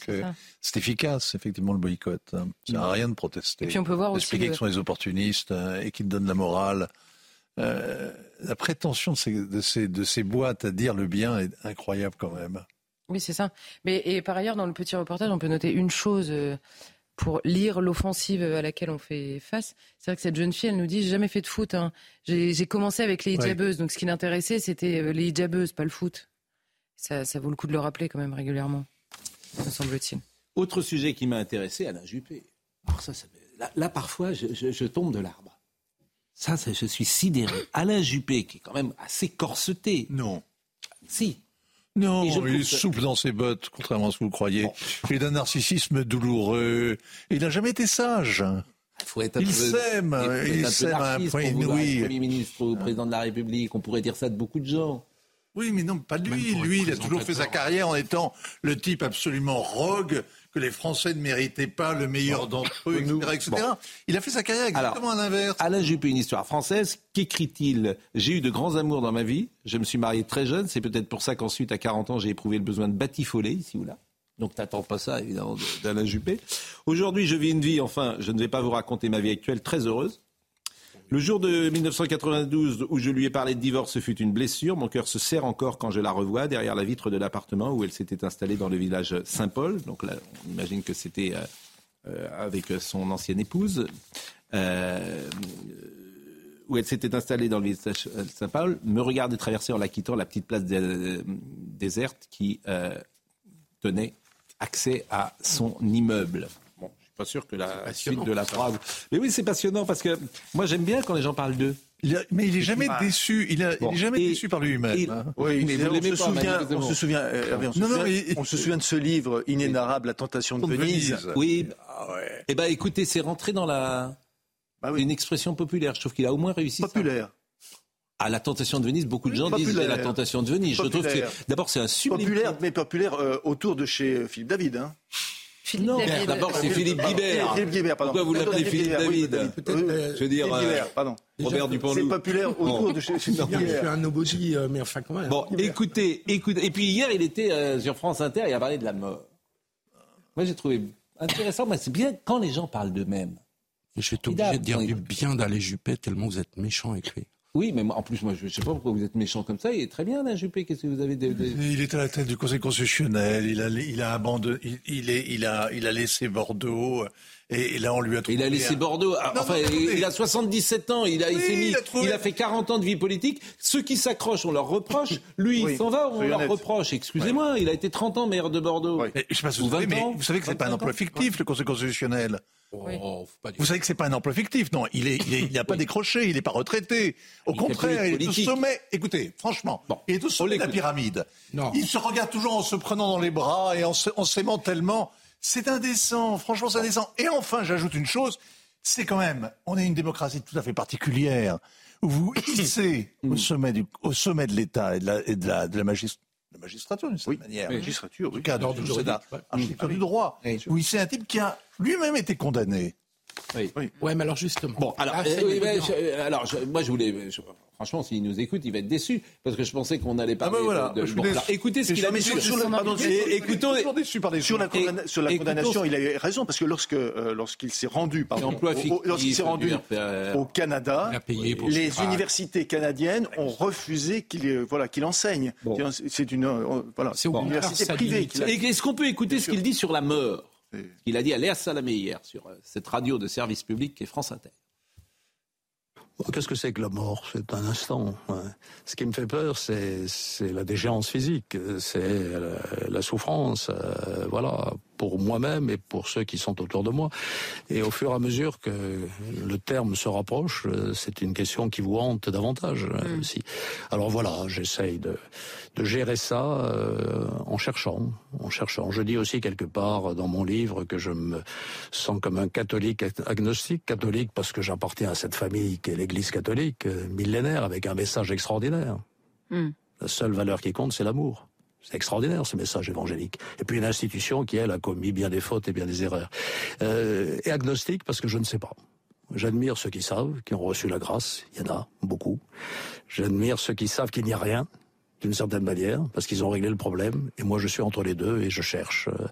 c'est efficace, effectivement, le boycott. Ça n'a rien de protester. Et puis on peut voir Expliquer que ce sont des opportunistes euh, et qu'ils donnent la morale. Euh, la prétention de ces, de ces boîtes à dire le bien est incroyable quand même. Oui, c'est ça. Mais et par ailleurs, dans le petit reportage, on peut noter une chose. Pour lire l'offensive à laquelle on fait face. C'est vrai que cette jeune fille, elle nous dit, j'ai jamais fait de foot. Hein. J'ai commencé avec les hijabeuses, donc ce qui l'intéressait, c'était euh, les hijabeuses, pas le foot. Ça, vaut le coup de le rappeler quand même régulièrement, me semble-t-il. Autre sujet qui m'a intéressé, Alain Juppé. Alors ça, là, parfois, je, tombe de l'arbre. Ça, je suis sidéré. Alain Juppé, qui est quand même assez corseté. Non. Si, non, il est souple dans ses bottes, contrairement à ce que vous croyez. Il est d'un narcissisme douloureux. Il n'a jamais été sage. Il s'aime, il s'aime à un point inouï. Premier ministre ou président de la République, on pourrait dire ça de beaucoup de gens. Oui, mais non, pas lui. Lui, il a toujours fait sa carrière en étant le type absolument rogue que les Français ne méritaient pas le meilleur d'entre eux, etc. Il a fait sa carrière exactement à l'inverse. Alain Juppé, une histoire française. Qu'écrit-il J'ai eu de grands amours dans ma vie. Je me suis marié très jeune. C'est peut-être pour ça qu'ensuite, à 40 ans, j'ai éprouvé le besoin de batifoler ici ou là. Donc t'attends pas ça, évidemment, d'Alain Juppé. Aujourd'hui, je vis une vie, enfin, je ne vais pas vous raconter ma vie actuelle, très heureuse. Le jour de 1992 où je lui ai parlé de divorce fut une blessure. Mon cœur se serre encore quand je la revois derrière la vitre de l'appartement où elle s'était installée dans le village Saint-Paul. Donc là, on imagine que c'était euh, euh, avec son ancienne épouse. Euh, où elle s'était installée dans le village Saint-Paul, me regardait traverser en la quittant la petite place déserte qui tenait accès à son immeuble pas sûr que la suite de la phrase. Mais oui, c'est passionnant parce que moi j'aime bien quand les gens parlent d'eux. mais il est jamais déçu. Il, a, est jamais déçu par lui-même. Hein. Oui, mais on, se souvient, on se souvient, euh, on, se souvient, on se souvient de ce livre inénarrable, La tentation de Venise. Oui. Ah Eh ben, écoutez, c'est rentré dans la. Bah une expression populaire. Je trouve qu'il a au moins réussi. Populaire. À la tentation de Venise, beaucoup de gens disent la tentation de Venise. Je trouve que d'abord c'est un sublime. Populaire, mais populaire euh, autour de chez Philippe David. Hein. Philippe David. D'abord, c'est Philippe Guibert. Philippe Guibert, pardon. Pourquoi vous l'appelez Philippe David Je veux dire, pardon. Robert Dupont-Loup. C'est populaire autour de chez Je suis un nobody, mais enfin quand même. Bon, écoutez, écoutez. Et puis hier, il était sur France Inter, il a parlé de la mort. Moi, j'ai trouvé intéressant. Moi, c'est bien quand les gens parlent d'eux-mêmes. Je suis obligé de dire du bien d'aller Juppé tellement vous êtes méchant avec lui. Oui, mais en plus, moi, je ne sais pas pourquoi vous êtes méchant comme ça. Il est très bien, Alain Juppé. Qu'est-ce que vous avez de, Il est à la tête du Conseil constitutionnel. Il a, il a abandonné. Il, est, il a, il a laissé Bordeaux. Et, là, on lui a trouvé. Il a laissé Bordeaux. Enfin, il a 77 ans. Il a, il s'est mis. Il a, il a, fait 40 ans de vie politique. Ceux qui s'accrochent, on leur reproche. Lui, il s'en va, on leur reproche. Excusez-moi, il a été 30 ans maire de Bordeaux. Mais, je sais pas si vous, savez, mais vous savez que c'est pas un emploi fictif, le Conseil constitutionnel. Oh, vous savez que c'est pas un emploi fictif, non Il est, il n'a pas décroché, il n'est pas retraité. Au contraire, il est au sommet. Écoutez, franchement, il est au sommet de la pyramide. Non. Il se regarde toujours en se prenant dans les bras et en s'aimant tellement. C'est indécent. Franchement, c'est indécent. Et enfin, j'ajoute une chose. C'est quand même, on est une démocratie tout à fait particulière où vous hissez au sommet du, au sommet de l'État et de la, et de la, de la magistrature la magistrature d'une certaine manière. Oui, magistrature, oui. cadre du, architecture du droit. Oui, c'est un type qui a lui-même été condamné. Oui. oui. Ouais, mais alors justement. Bon, alors, euh, oui, mais, je, alors je, moi je voulais. Je, franchement, s'il nous écoute, il va être déçu parce que je pensais qu'on allait parler. Ah ben voilà. de, de, bon, alors, écoutez ce qu'il a dit sur, sur, pardon, écoutons, sur la, condamna sur la condamnation. Il a eu raison parce que lorsque euh, lorsqu'il s'est rendu, pardon, lorsqu'il s'est rendu au Canada, les universités canadiennes ont refusé qu'il euh, voilà qu'il enseigne. C'est une voilà, c'est une université privée. Est-ce qu'on peut écouter ce qu'il dit sur la mort il a dit à Léa Salamé hier sur euh, cette radio de service public qui est France Inter? Qu'est-ce que c'est que la mort? C'est un instant. Ce qui me fait peur, c'est la déchéance physique, c'est la, souffrance, euh, voilà, pour moi-même et pour ceux qui sont autour de moi. Et au fur et à mesure que le terme se rapproche, euh, c'est une question qui vous hante davantage mm. aussi. Alors voilà, j'essaye de, de gérer ça euh, en cherchant, en cherchant. Je dis aussi quelque part dans mon livre que je me sens comme un catholique agnostique, catholique parce que j'appartiens à cette famille qui est l'Église catholique euh, millénaire avec un message extraordinaire. Mm. La seule valeur qui compte, c'est l'amour. C'est extraordinaire ce message évangélique. Et puis une institution qui, elle, a commis bien des fautes et bien des erreurs. Euh, et agnostique parce que je ne sais pas. J'admire ceux qui savent, qui ont reçu la grâce. Il y en a beaucoup. J'admire ceux qui savent qu'il n'y a rien, d'une certaine manière, parce qu'ils ont réglé le problème. Et moi, je suis entre les deux et je cherche. Euh,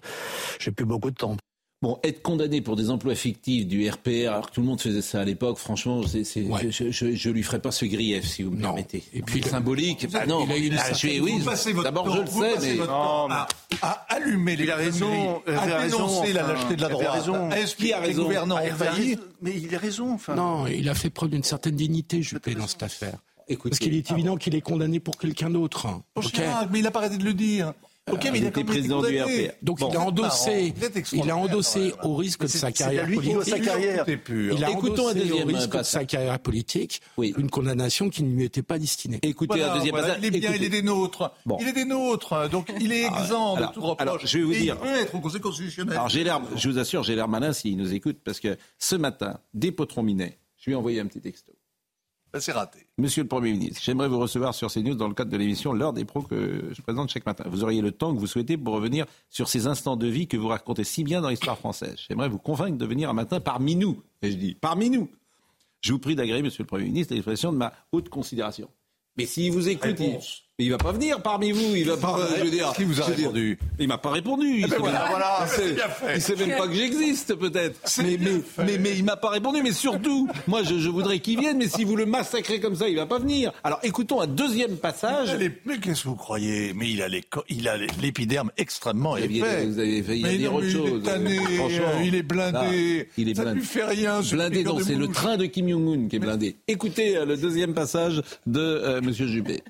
j'ai plus beaucoup de temps. Bon, être condamné pour des emplois fictifs du RPR, alors que tout le monde faisait ça à l'époque, franchement, c'est, c'est, je, je, je, lui ferai pas ce grief, si vous me permettez. Et puis symbolique. Bah non, il a une, ah, je, oui, d'abord je le sais, mais non, à, à, allumer les. Il a raison. À dénoncer la lâcheté de la droite. Raison. À expliquer les gouvernants envahis. Mais il a raison. Enfin. Non, il a fait preuve d'une certaine dignité, Juppé, dans cette affaire. Écoutez, Parce qu'il est évident qu'il est condamné pour quelqu'un d'autre. Okay. Mais il n'a pas arrêté de le dire. Ok, mais il était président du RPR. Donc il a endossé, il a endossé au risque de sa carrière politique. Sa carrière. Il a Écoutons un deuxième au risque de sa carrière politique une condamnation qui ne lui était pas destinée. Écoutez un deuxième Il est bien, il est des nôtres. Il est des nôtres, donc il est ah, exempt de tout reproche. Alors je vais vous dire. Il peut être au Conseil constitutionnel. Alors j'ai l'air, je vous assure, j'ai l'air malin s'il nous écoute parce que ce matin, des potrons Minet, je lui ai envoyé un petit texto. Ben, c'est raté. Monsieur le Premier ministre, j'aimerais vous recevoir sur CNews dans le cadre de l'émission L'heure des pros que je présente chaque matin. Vous auriez le temps que vous souhaitez pour revenir sur ces instants de vie que vous racontez si bien dans l'histoire française. J'aimerais vous convaincre de venir un matin parmi nous. Et je dis parmi nous. Je vous prie d'agréer, Monsieur le Premier ministre, l'expression de ma haute considération. Mais s'il vous écoute, il va pas venir parmi vous. Il va pas. Je veux dire. Qui vous a répondu Il m'a pas répondu. Il, eh ben voilà, voilà, il sait même pas que j'existe, peut-être. Mais, mais, mais, mais, il m'a pas répondu. Mais surtout, moi, je, je voudrais qu'il vienne. Mais si vous le massacrez comme ça, il va pas venir. Alors, écoutons un deuxième passage. Mais qu'est-ce que vous croyez? Mais il a les, il a l'épiderme extrêmement épais. Vous avez failli dire autre chose. Il est tanné, il est blindé. il est blindé. Ça lui fait rien. Blindé. C'est le train de Kim Jong Un qui est blindé. Écoutez euh, le deuxième passage de euh, Monsieur Juppé.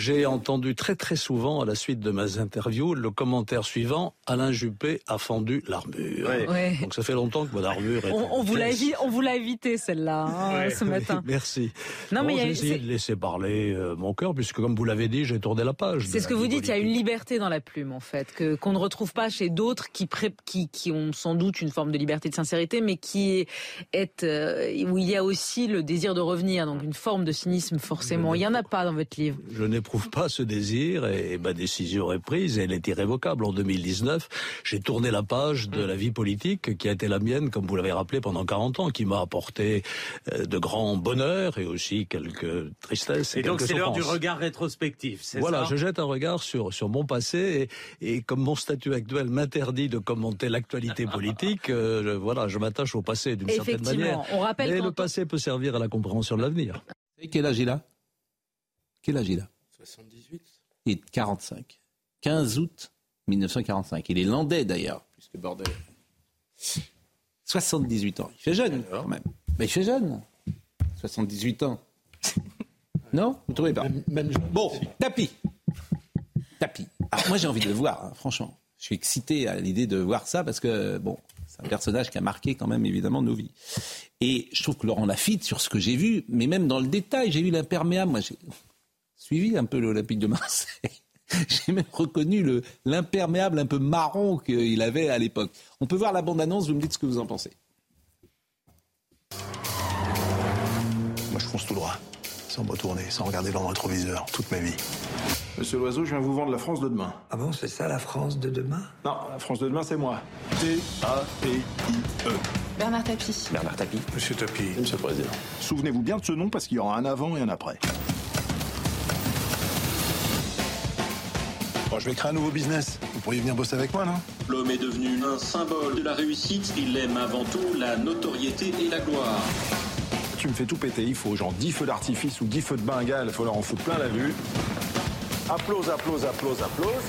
J'ai entendu très très souvent à la suite de mes interviews le commentaire suivant Alain Juppé a fendu l'armure. Donc ça fait longtemps que mon armure est. On, vous l'a on vous l'a évité celle-là hein, ce matin. merci. Non mais j'ai essayé de laisser parler euh, mon cœur puisque comme vous l'avez dit, j'ai tourné la page. C'est ce que vous dites. Il y a une liberté dans la plume en fait que qu'on ne retrouve pas chez d'autres qui, qui qui ont sans doute une forme de liberté de sincérité, mais qui est euh, où il y a aussi le désir de revenir, donc une forme de cynisme forcément. Il y en a pas dans votre livre. Je n'ai retrouve pas ce désir et, ma décision est prise et elle est irrévocable. En 2019, j'ai tourné la page de la vie politique qui a été la mienne, comme vous l'avez rappelé, pendant 40 ans, qui m'a apporté euh, de grands bonheurs et aussi quelques tristesses. Et, donc c'est l'heure du regard rétrospectif, c'est Voilà, je jette un regard sur, sur mon passé et, et comme mon statut actuel m'interdit de commenter l'actualité politique, euh, je, voilà, je m'attache au passé d'une certaine manière. On rappelle Mais le passé peut servir à la compréhension de l'avenir. Et quel âge il a? Quel âge il a? 78. Il est 45. 15 août 1945. Il est landais d'ailleurs, puisque bordel. 78 ans. Il fait jeune quand même. Mais il fait jeune. 78 ans. Non Vous ne trouvez pas Bon, tapis. Tapis. Alors moi j'ai envie de le voir, hein, franchement. Je suis excité à l'idée de voir ça parce que, bon, c'est un personnage qui a marqué quand même évidemment nos vies. Et je trouve que Laurent Lafitte, sur ce que j'ai vu, mais même dans le détail, j'ai vu l'imperméable. Moi, j'ai suivi un peu l'Olympique de Marseille. J'ai même reconnu l'imperméable un peu marron qu'il avait à l'époque. On peut voir la bande-annonce, vous me dites ce que vous en pensez. Moi, je fonce tout droit, sans me retourner, sans regarder dans le rétroviseur, toute ma vie. Monsieur Loiseau, je viens vous vendre la France de demain. Ah bon, c'est ça la France de demain? Non, la France de demain, c'est moi. T-A-P-I-E. Bernard Tapie. Bernard Tapie. Monsieur Tapie. Monsieur le Président. Souvenez-vous bien de ce nom parce qu'il y aura un avant et un après. Bon, je vais créer un nouveau business. Vous pourriez venir bosser avec moi, non? L'homme est devenu un symbole de la réussite. Il aime avant tout la notoriété et la gloire. Tu me fais tout péter. Il faut genre 10 feux d'artifice ou 10 feux de bengale. Il faut leur en foutre plein la vue. Applause, applause, applause, applause.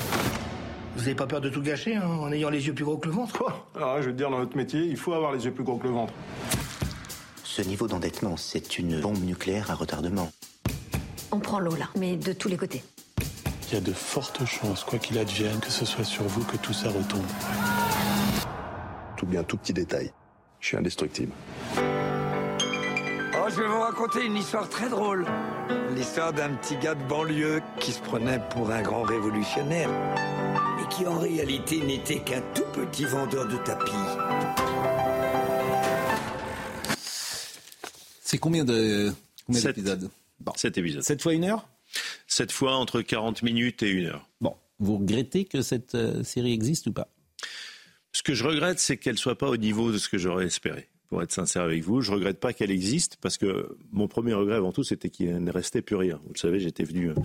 Vous n'avez pas peur de tout gâcher hein, en ayant les yeux plus gros que le ventre? Quoi Alors, je veux te dire, dans notre métier, il faut avoir les yeux plus gros que le ventre. Ce niveau d'endettement, c'est une bombe nucléaire à retardement. On prend l'eau là, mais de tous les côtés. Il y a de fortes chances, quoi qu'il advienne, que ce soit sur vous que tout ça retombe. Tout bien, tout petit détail. Je suis indestructible. Oh, je vais vous raconter une histoire très drôle. L'histoire d'un petit gars de banlieue qui se prenait pour un grand révolutionnaire, mais qui en réalité n'était qu'un tout petit vendeur de tapis. C'est combien de combien d'épisodes? Bon. 7 épisodes. 7 fois une heure? Cette fois entre 40 minutes et une heure. Bon, vous regrettez que cette euh, série existe ou pas? Ce que je regrette, c'est qu'elle soit pas au niveau de ce que j'aurais espéré. Pour être sincère avec vous, je regrette pas qu'elle existe parce que mon premier regret avant tout, c'était qu'il ne restait plus rien. Vous le savez, j'étais venu euh,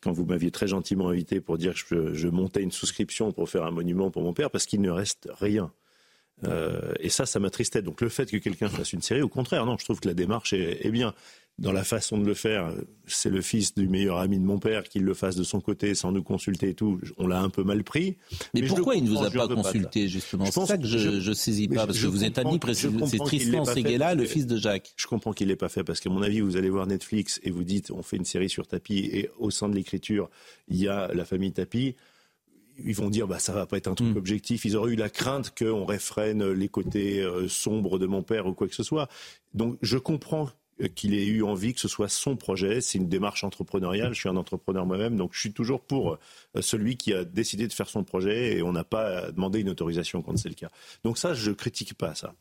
quand vous m'aviez très gentiment invité pour dire que je, je, montais une souscription pour faire un monument pour mon père parce qu'il ne reste rien. Euh, et ça, ça m'attristait. Donc le fait que quelqu'un fasse une série, au contraire, non, je trouve que la démarche est, est bien dans la façon de le faire, c'est le fils du meilleur ami de mon père qui le fasse de son côté sans nous consulter et tout. On l'a un peu mal pris. Mais, mais pourquoi il ne vous a pas consulté justement C'est ça que je, je saisis pas parce que vous êtes ami C'est Tristan Seguela, le fils de Jacques. Je comprends qu'il l'ait pas fait parce qu'à mon avis, vous allez voir Netflix et vous dites on fait une série sur Tapi et au sein de l'écriture il y a la famille Tapi ils vont dire bah ça va pas être un truc mm. objectif. Ils auraient eu la crainte qu'on réfrène les côtés euh, sombres de mon père ou quoi que ce soit. Donc je comprends qu'il ait eu envie que ce soit son projet. C'est une démarche entrepreneuriale. Je suis un entrepreneur moi-même, donc je suis toujours pour euh, celui qui a décidé de faire son projet et on n'a pas demandé une autorisation quand c'est le cas. Donc ça, je critique pas ça.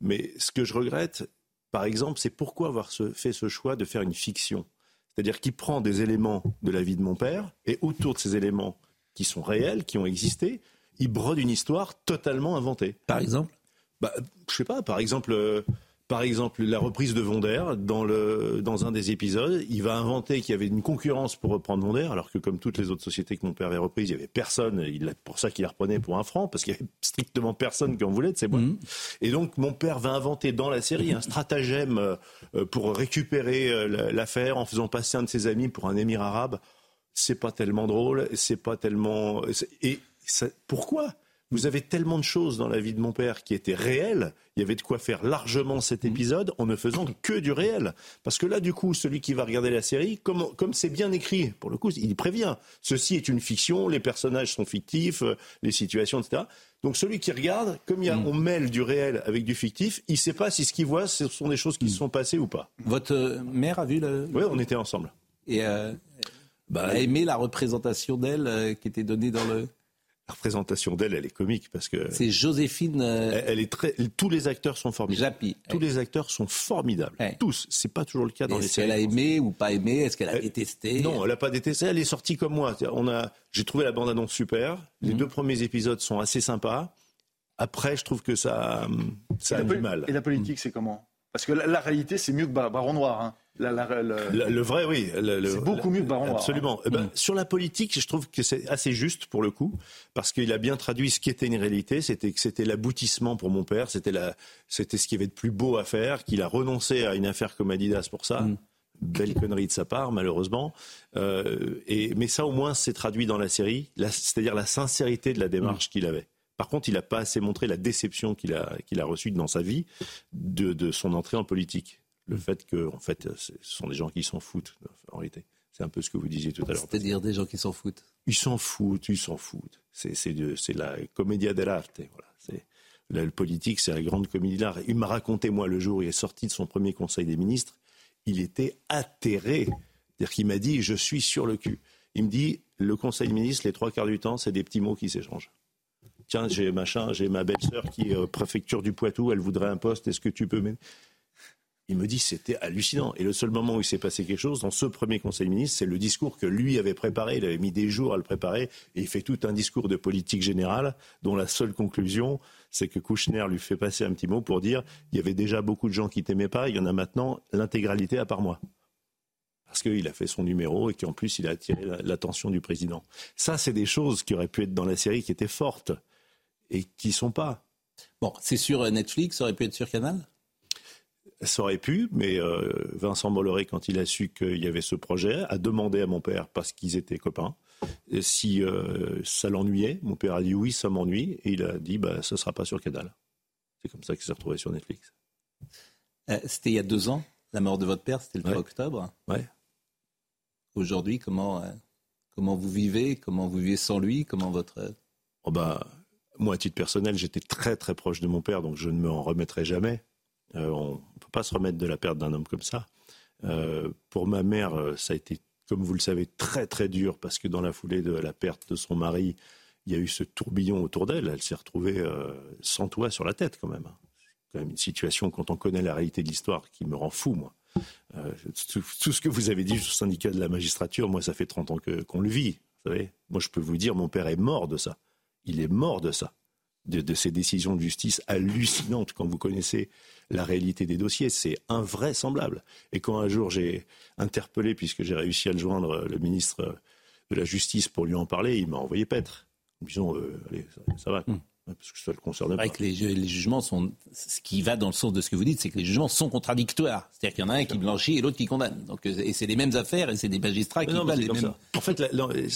Mais ce que je regrette, par exemple, c'est pourquoi avoir fait ce choix de faire une fiction. C'est-à-dire qu'il prend des éléments de la vie de mon père et autour de ces éléments qui sont réels, qui ont existé, il brode une histoire totalement inventée. Par exemple? Bah, Je sais pas, par exemple, euh, par exemple, la reprise de Vonder dans, le, dans un des épisodes, il va inventer qu'il y avait une concurrence pour reprendre Vonder, alors que comme toutes les autres sociétés que mon père avait reprises, il y avait personne. Il pour ça qu'il la reprenait pour un franc, parce qu'il y avait strictement personne qui en voulait de ces boîtes. Mhm. Et donc, mon père va inventer dans la série un stratagème euh, pour récupérer euh, l'affaire en faisant passer un de ses amis pour un émir arabe. C'est pas tellement drôle, c'est pas tellement. Et ça, pourquoi? Vous avez tellement de choses dans la vie de mon père qui étaient réelles. Il y avait de quoi faire largement cet mhm. épisode en ne faisant que du réel. Parce que là, du coup, celui qui va regarder la série, comme, comme c'est bien écrit, pour le coup, il prévient. Ceci est une fiction, les personnages sont fictifs, euh, les situations, etc. Donc celui qui regarde, comme il y a, mhm. on mêle du réel avec du fictif, il ne sait pas si ce qu'il voit, ce sont des choses qui se mhm. sont passées ou pas. Votre euh, mère a vu le... Oui, on était ensemble. Et euh, bah, a aimé la représentation d'elle qui était donnée dans le... la représentation d'elle, elle est comique parce que c'est Joséphine. Euh, elle, est très. Tous les acteurs sont formidables. Tous les acteurs sont formidables. Tous. C'est pas toujours le cas dans les séries. Est-ce qu'elle a aimé ou pas aimé? Est-ce qu'elle a détesté? Non, elle a pas détesté. Elle est sortie comme moi. On a. J'ai trouvé la bande annonce super. Les mhm. deux premiers épisodes sont assez sympas. Après, je trouve que ça, ça a du mal. Et la politique, c'est comment? Parce que la, réalité, c'est mieux que Baron Noir. Hein le vrai, oui. c'est beaucoup mieux que Baron Absolument. Eh ben, mm. Sur la politique, je trouve que c'est assez juste pour le coup, parce qu'il a bien traduit ce qui était une réalité. C'était que c'était l'aboutissement pour mon père. C'était ce qui avait de plus beau à faire. Qu'il a renoncé à une affaire comme Adidas pour ça. Mm. Belle connerie de sa part, malheureusement. Euh, et, mais ça, au moins, c'est traduit dans la série, c'est-à-dire la sincérité de la démarche mm. qu'il avait. Par contre, il n'a pas assez montré la déception qu'il a, qu'il a reçue dans sa vie de, de son entrée en politique le fait que, en fait, ce sont des gens qui s'en foutent, en réalité. C'est un peu ce que vous disiez tout à l'heure. C'est-à-dire des gens qui s'en foutent Ils s'en foutent, ils s'en foutent. C'est, la commedia dell'arte. Voilà. C'est, le politique, c'est la grande comédie de l'art. Il m'a raconté, moi, le jour où il est sorti de son premier conseil des ministres, il était atterré. C'est-à-dire qu'il m'a dit, je suis sur le cul. Il me dit, le conseil des ministres, les trois quarts du temps, c'est des petits mots qui s'échangent. Tiens, j'ai machin, j'ai ma belle-sœur qui est préfecture du Poitou, elle voudrait un poste, est-ce que tu peux m'aider? Il me dit c'était hallucinant. Et le seul moment où il s'est passé quelque chose, dans ce premier Conseil des ministres, c'est le discours que lui avait préparé. Il avait mis des jours à le préparer. Et il fait tout un discours de politique générale, dont la seule conclusion, c'est que Kouchner lui fait passer un petit mot pour dire il y avait déjà beaucoup de gens qui t'aimaient pas, il y en a maintenant l'intégralité à part moi. Parce qu'il a fait son numéro et qu'en plus il a attiré l'attention du président. Ça, c'est des choses qui auraient pu être dans la série qui étaient fortes et qui sont pas. Bon, c'est sur Netflix, ça aurait pu être sur Canal? Ça aurait pu, mais euh, Vincent Bolloré, quand il a su qu'il y avait ce projet, a demandé à mon père, parce qu'ils étaient copains, si euh, ça l'ennuyait. Mon père a dit oui, ça m'ennuie, et il a dit bah, ce ne sera pas sur Canal. C'est comme ça qu'il s'est retrouvé sur Netflix. Euh, c'était il y a deux ans, la mort de votre père, c'était le 3 octobre. Ouais. Aujourd'hui, comment, comment vous vivez Comment vous vivez sans lui Comment votre... Oh bah, moi, à titre personnel, j'étais très très proche de mon père, donc je ne me en remettrai jamais. On pas se remettre de la perte d'un homme comme ça. Euh, pour ma mère, euh, ça a été, comme vous le savez, très très dur parce que dans la foulée de la perte de son mari, il y a eu ce tourbillon autour d'elle. Elle, s'est retrouvée euh, sans toit sur la tête quand même. C'est quand même une situation, quand on connaît la réalité de l'histoire, qui me rend fou, moi. Tout, ce que vous avez dit sur le syndicat de la magistrature, moi, ça fait 30 ans qu'on le vit. Vous savez moi, je peux vous dire, mon père est mort de ça. Il est mort de ça de, ces décisions de justice hallucinantes quand vous connaissez la réalité des dossiers. C'est invraisemblable. Et quand un jour j'ai interpellé, puisque j'ai réussi à le joindre, le ministre de la Justice pour lui en parler, il m'a envoyé paître. Disons, euh, allez, ça, va. Parce que ça le concerne pas. Que les, les, jugements sont. Ce qui va dans le sens de ce que vous dites, c'est que les jugements sont contradictoires. C'est-à-dire qu'il y en a un qui blanchit et l'autre qui condamne. Donc, euh, et c'est les mêmes affaires et c'est des magistrats qui non, les mêmes. En fait,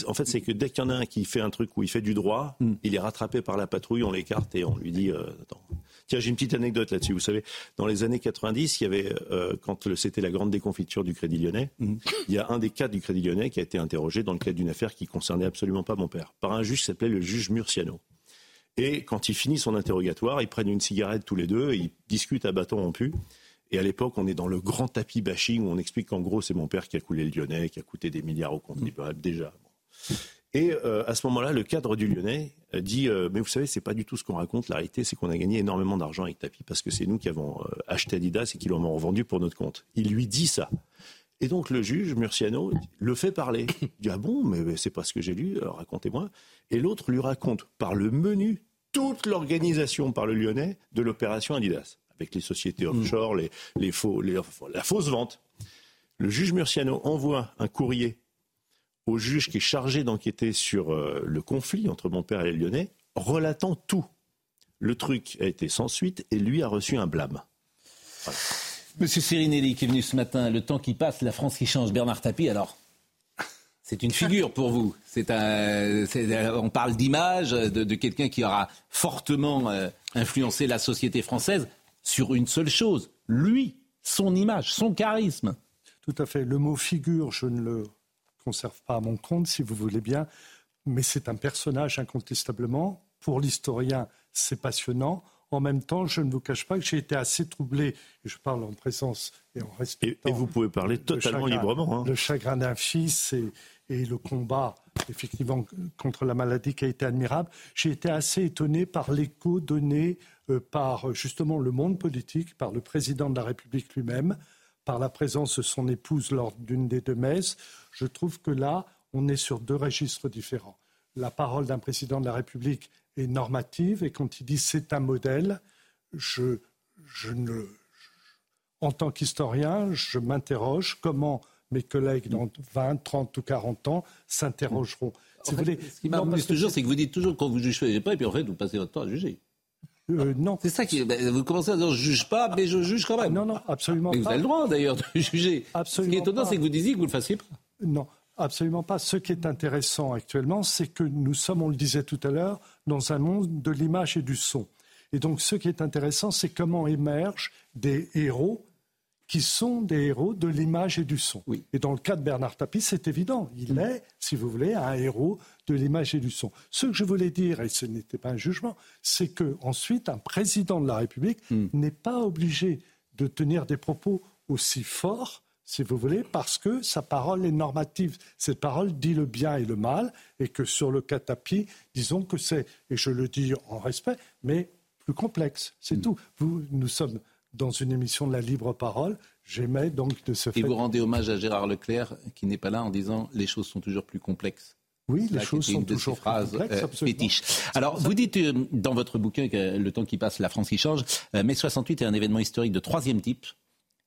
en fait c'est que dès qu'il y en a un qui fait un truc où il fait du droit, hmm. il est rattrapé par la patrouille, on l'écarte et on lui dit euh, Attends. Tiens, j'ai une petite anecdote là-dessus. Vous savez, dans les années 90, il y avait, euh, quand c'était la grande déconfiture du Crédit Lyonnais, hmm. il y a un des cadres du Crédit Lyonnais qui a été interrogé dans le cadre d'une affaire qui concernait absolument pas mon père, par un juge qui s'appelait le juge Murciano. Et quand il finit son interrogatoire, ils prennent une cigarette tous les deux et ils discutent à bâton rompu. Et à l'époque, on est dans le grand tapis bashing où on explique qu'en gros, c'est mon père qui a coulé le Lyonnais, qui a coûté des milliards aux contribuables déjà. Et euh, à ce moment-là, le cadre du Lyonnais euh, dit euh, Mais vous savez, c'est pas du tout ce qu'on raconte. La réalité, c'est qu'on a gagné énormément d'argent avec Tapi parce que c'est nous qui avons acheté Adidas et qui l'ont revendu pour notre compte. Il lui dit ça. Et donc le juge, Murciano, le fait parler. Il dit Ah bon, mais c'est pas ce que j'ai lu, racontez-moi. Et l'autre lui raconte par le menu toute l'organisation par le Lyonnais de l'opération Adidas, avec les sociétés mm. offshore, les, faux, la fausse vente. Le juge Murciano envoie un courrier au juge qui est chargé d'enquêter sur euh, le conflit entre mon père et les Lyonnais, relatant tout. Le truc a été sans suite et lui a reçu un blâme. Monsieur Sirinelli qui est venu ce matin, le temps qui passe, la France qui change, Bernard Tapie, alors c'est une figure pour vous. C'est un, on parle d'image de, quelqu'un qui aura fortement euh, influencé la société française sur une seule chose lui, son image, son charisme. Tout à fait. Le mot figure, je ne le conserve pas à mon compte, si vous voulez bien, mais c'est un personnage incontestablement. Pour l'historien, c'est passionnant. En même temps, je ne vous cache pas que j'ai été assez troublé, je parle en présence et en respectant... Et, vous pouvez parler totalement librement. Hein. Le chagrin d'un fils et, et le combat effectivement contre la maladie qui a été admirable. J'ai été assez étonné par l'écho donné euh, par justement le monde politique, par le président de la République lui-même, par la présence de son épouse lors d'une des deux messes. Je trouve que là, on est sur deux registres différents. La parole d'un président de la République est normative et quand il dit c'est un modèle, je, je ne, en tant qu'historien, je m'interroge comment mes collègues dans 20, 30 ou 40 ans s'interrogeront. ce qui m'amuse toujours, c'est que vous dites toujours qu'on vous juge pas, et puis en fait, vous passez votre temps à juger. Euh, non. C'est ça qui. Ben, vous commencez à dire je juge pas, mais je juge quand même. Non, non, absolument pas. Vous avez le droit d'ailleurs de juger. Absolument Ce qui est étonnant, c'est que vous disiez que vous ne le fassiez pas. Non, absolument pas. Ce qui est intéressant actuellement, c'est que nous sommes, on le disait tout à l'heure, dans un monde de l'image et du son. Et donc, ce qui est intéressant, c'est comment émergent des héros qui sont des héros de l'image et du son. Et dans le cas de Bernard Tapie, c'est évident. Il est, si vous voulez, un héros de l'image et du son. Ce que je voulais dire, et ce n'était pas un jugement, c'est que ensuite, un président de la République hmm. n'est pas obligé de tenir des propos aussi forts si vous voulez, parce que sa parole est normative. Cette parole dit le bien et le mal, et que sur le cas Tapie, disons que c'est, et je le dis en respect, mais plus complexe. C'est hmm. tout. nous sommes dans une émission de la libre parole. J'aimais donc de ce fait. Et vous rendez hommage à Gérard Leclerc, qui n'est pas là, en disant les choses sont toujours plus complexes. Oui, les choses sont toujours plus complexes. Euh, Alors, vous dites euh, dans votre bouquin que le temps qui passe, la France qui change. Euh, mai 68 est un événement historique de troisième type.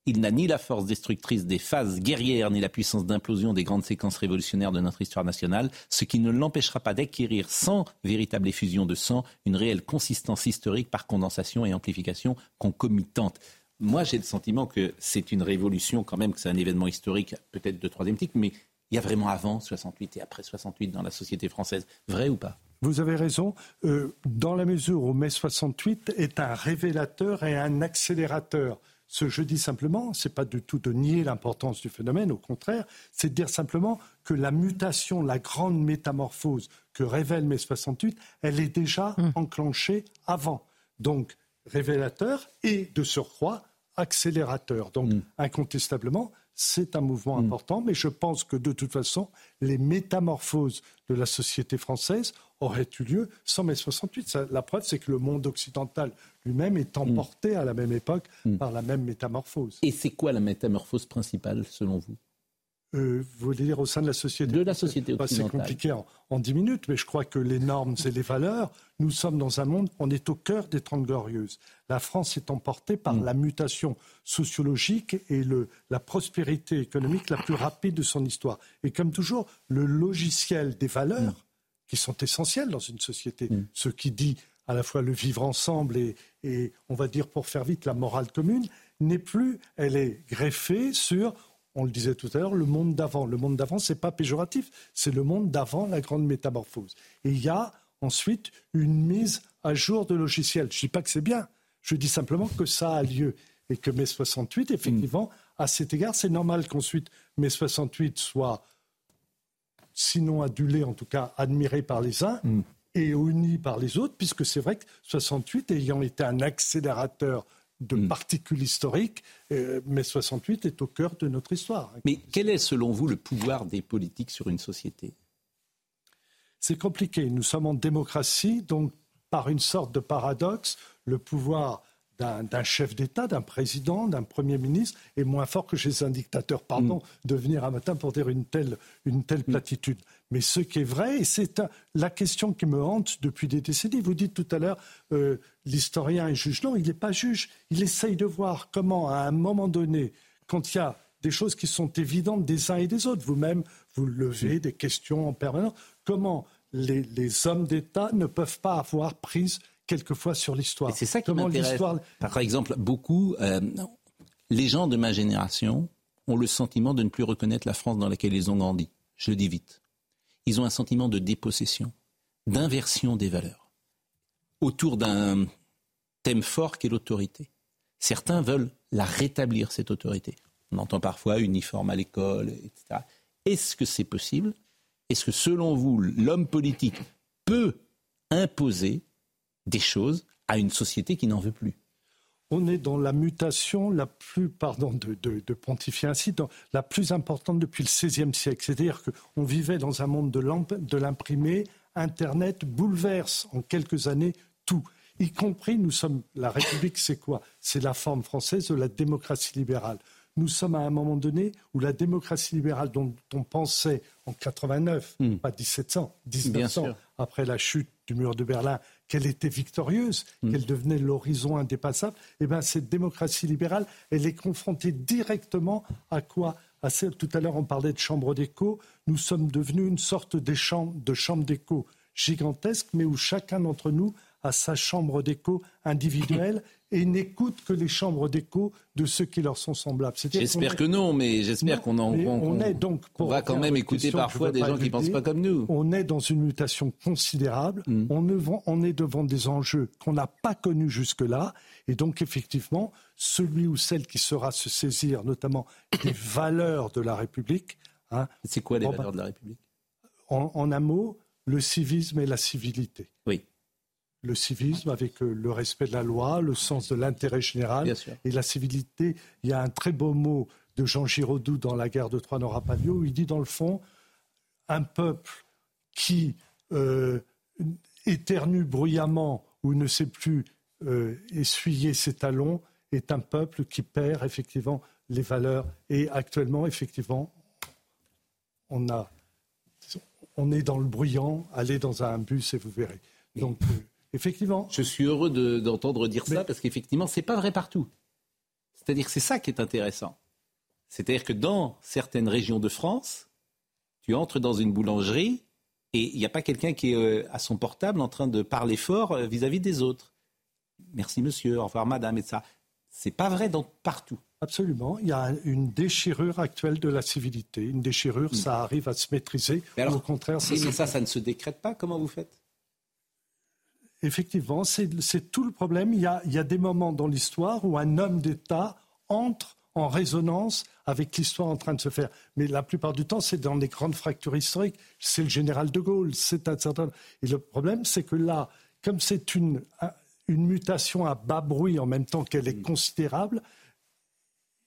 Il n'a ni la force destructrice des phases guerrières, ni la puissance d'implosion des grandes séquences révolutionnaires de notre histoire nationale, ce qui ne l'empêchera pas d'acquérir sans véritable effusion de sang une réelle consistance historique par condensation et amplification concomitante. Moi, j'ai le sentiment que c'est une révolution quand même, que c'est un événement historique peut-être de troisième type, mais il y a vraiment avant 68 et après 68 dans la société française. Vrai ou pas? Vous avez raison, euh, dans la mesure où mai 68 est un révélateur et un accélérateur ce que je dis simplement, ce n'est pas du tout de nier l'importance du phénomène, au contraire, c'est de dire simplement que la mutation, la grande métamorphose que révèle mai 68, elle est déjà mmh. enclenchée avant. Donc, révélateur et, de surcroît, accélérateur. Donc, mmh. incontestablement, c'est un mouvement mmh. important, mais je pense que de toute façon, les métamorphoses de la société française auraient eu lieu sans mai 68. la preuve, c'est que le monde occidental lui-même est emporté à la même époque mm. par la même métamorphose. Et c'est quoi la métamorphose principale selon vous? Euh, vous voulez dire au sein de la société De la société bah. C'est compliqué en, dix minutes, mais je crois que les normes et les valeurs, nous sommes dans un monde, on est au cœur des Trente Glorieuses. La France est emportée par mm. la mutation sociologique et le, la prospérité économique la plus rapide de son histoire. Et comme toujours, le logiciel des valeurs, mm. qui sont essentielles dans une société, ce qui dit à la fois le vivre ensemble et, on va dire pour faire vite la morale commune, n'est plus, elle est greffée sur, on le disait tout à l'heure, le monde d'avant. Le monde d'avant, c'est pas péjoratif, c'est le monde d'avant la grande métamorphose. Et il y a ensuite une mise à jour de logiciels. Je ne dis pas que c'est bien, je dis simplement que ça a lieu et que mai 68, effectivement, à cet égard, c'est normal qu'ensuite mai 68 soit, sinon adulé, en tout cas admiré par les uns, mm et unis par les autres, puisque c'est vrai que 68 ayant été un accélérateur de hmm. particules historiques, euh, mais 68 est au cœur de notre histoire. Mais quel est selon vous le pouvoir des politiques sur une société? C'est compliqué. Nous sommes en démocratie, donc par une sorte de paradoxe, le pouvoir d'un chef d'État, d'un président, d'un Premier ministre est moins fort que chez un dictateur. Pardon hmm. de venir un matin pour dire une telle, une telle hmm. platitude. Mais ce qui est vrai, et c'est la question qui me hante depuis des décennies. Vous dites tout à l'heure, euh, l'historien est juge. Non, il n'est pas juge. Il essaye de voir comment, à un moment donné, quand il y a des choses qui sont évidentes des uns et des autres, vous-même, vous levez des questions en permanence, comment les, les hommes d'État ne peuvent pas avoir prise quelquefois sur l'histoire. C'est ça qui m'intéresse. Par exemple, beaucoup, euh, les gens de ma génération ont le sentiment de ne plus reconnaître la France dans laquelle ils ont grandi. Je le dis vite. Ils ont un sentiment de dépossession, d'inversion des valeurs, autour d'un thème fort qui est l'autorité. Certains veulent la rétablir, cette autorité. On entend parfois uniforme à l'école, etc. Est-ce que c'est possible? Est-ce que selon vous, l'homme politique peut imposer des choses à une société qui n'en veut plus on est dans la mutation la plus, pardon de, de, pontifier ainsi, dans la plus importante depuis le XVIe siècle. C'est-à-dire qu'on vivait dans un monde de l'imprimé. Internet bouleverse en quelques années tout. Y compris, nous sommes, la République, c'est quoi? C'est la forme française de la démocratie libérale. Nous sommes à un moment donné où la démocratie libérale dont on pensait en 89, hmm. pas 1700, 1900, après la chute du mur de Berlin, qu'elle était victorieuse, hmm. qu'elle devenait l'horizon indépassable, eh bien cette démocratie libérale, elle est confrontée directement à quoi? Tout à l'heure, on parlait de chambre d'écho. Nous sommes devenus une sorte de chambre, de chambre d'écho gigantesque, mais où chacun d'entre nous a sa chambre d'écho individuelle et n'écoute que les chambres d'écho de ceux qui leur sont semblables. J'espère que non, mais j'espère qu'on en on, est donc on va quand même écouter parfois des gens qui ne pensent pas comme nous. On est dans une mutation considérable. Mm. On, on est devant des enjeux qu'on n'a pas connus jusque-là. Et donc, effectivement, celui ou celle qui saura se saisir notamment des valeurs de la République. Hein, C'est quoi les valeurs de la République? en un mot, le civisme et la civilité. Oui le civisme avec euh, le respect de la loi, le sens de l'intérêt général et la civilité. Il y a un très beau mot de Jean Giraudoux dans La guerre de Troie n'aura pas lieu, où il dit dans le fond, un peuple qui euh, éternue bruyamment ou ne sait plus euh, essuyer ses talons est un peuple qui perd effectivement les valeurs. Et actuellement, effectivement, on, a, on est dans le bruyant, allez dans un bus et vous verrez. Donc, Effectivement. Je suis heureux d'entendre dire ça parce qu'effectivement, ce n'est pas vrai partout. C'est-à-dire que c'est ça qui est intéressant. C'est-à-dire que dans certaines régions de France, tu entres dans une boulangerie et il n'y a pas quelqu'un qui est euh, à son portable en train de parler fort euh, vis-à-vis des autres. Merci monsieur, au revoir madame et ça. C'est pas vrai dans, partout. Absolument. Il y a une déchirure actuelle de la civilité. Une déchirure, ça arrive à se maîtriser. Mais alors, au contraire, ça, mais ça, ça ne se décrète pas. Comment vous faites? Effectivement, c'est tout le problème. Il y, a, des moments dans l'histoire où un homme d'État entre en résonance avec l'histoire en train de se faire. Mais la plupart du temps, c'est dans les grandes fractures historiques. C'est le général de Gaulle, c'est un certain. Et le problème, c'est que là, comme c'est une, une mutation à bas bruit en même temps qu'elle est considérable,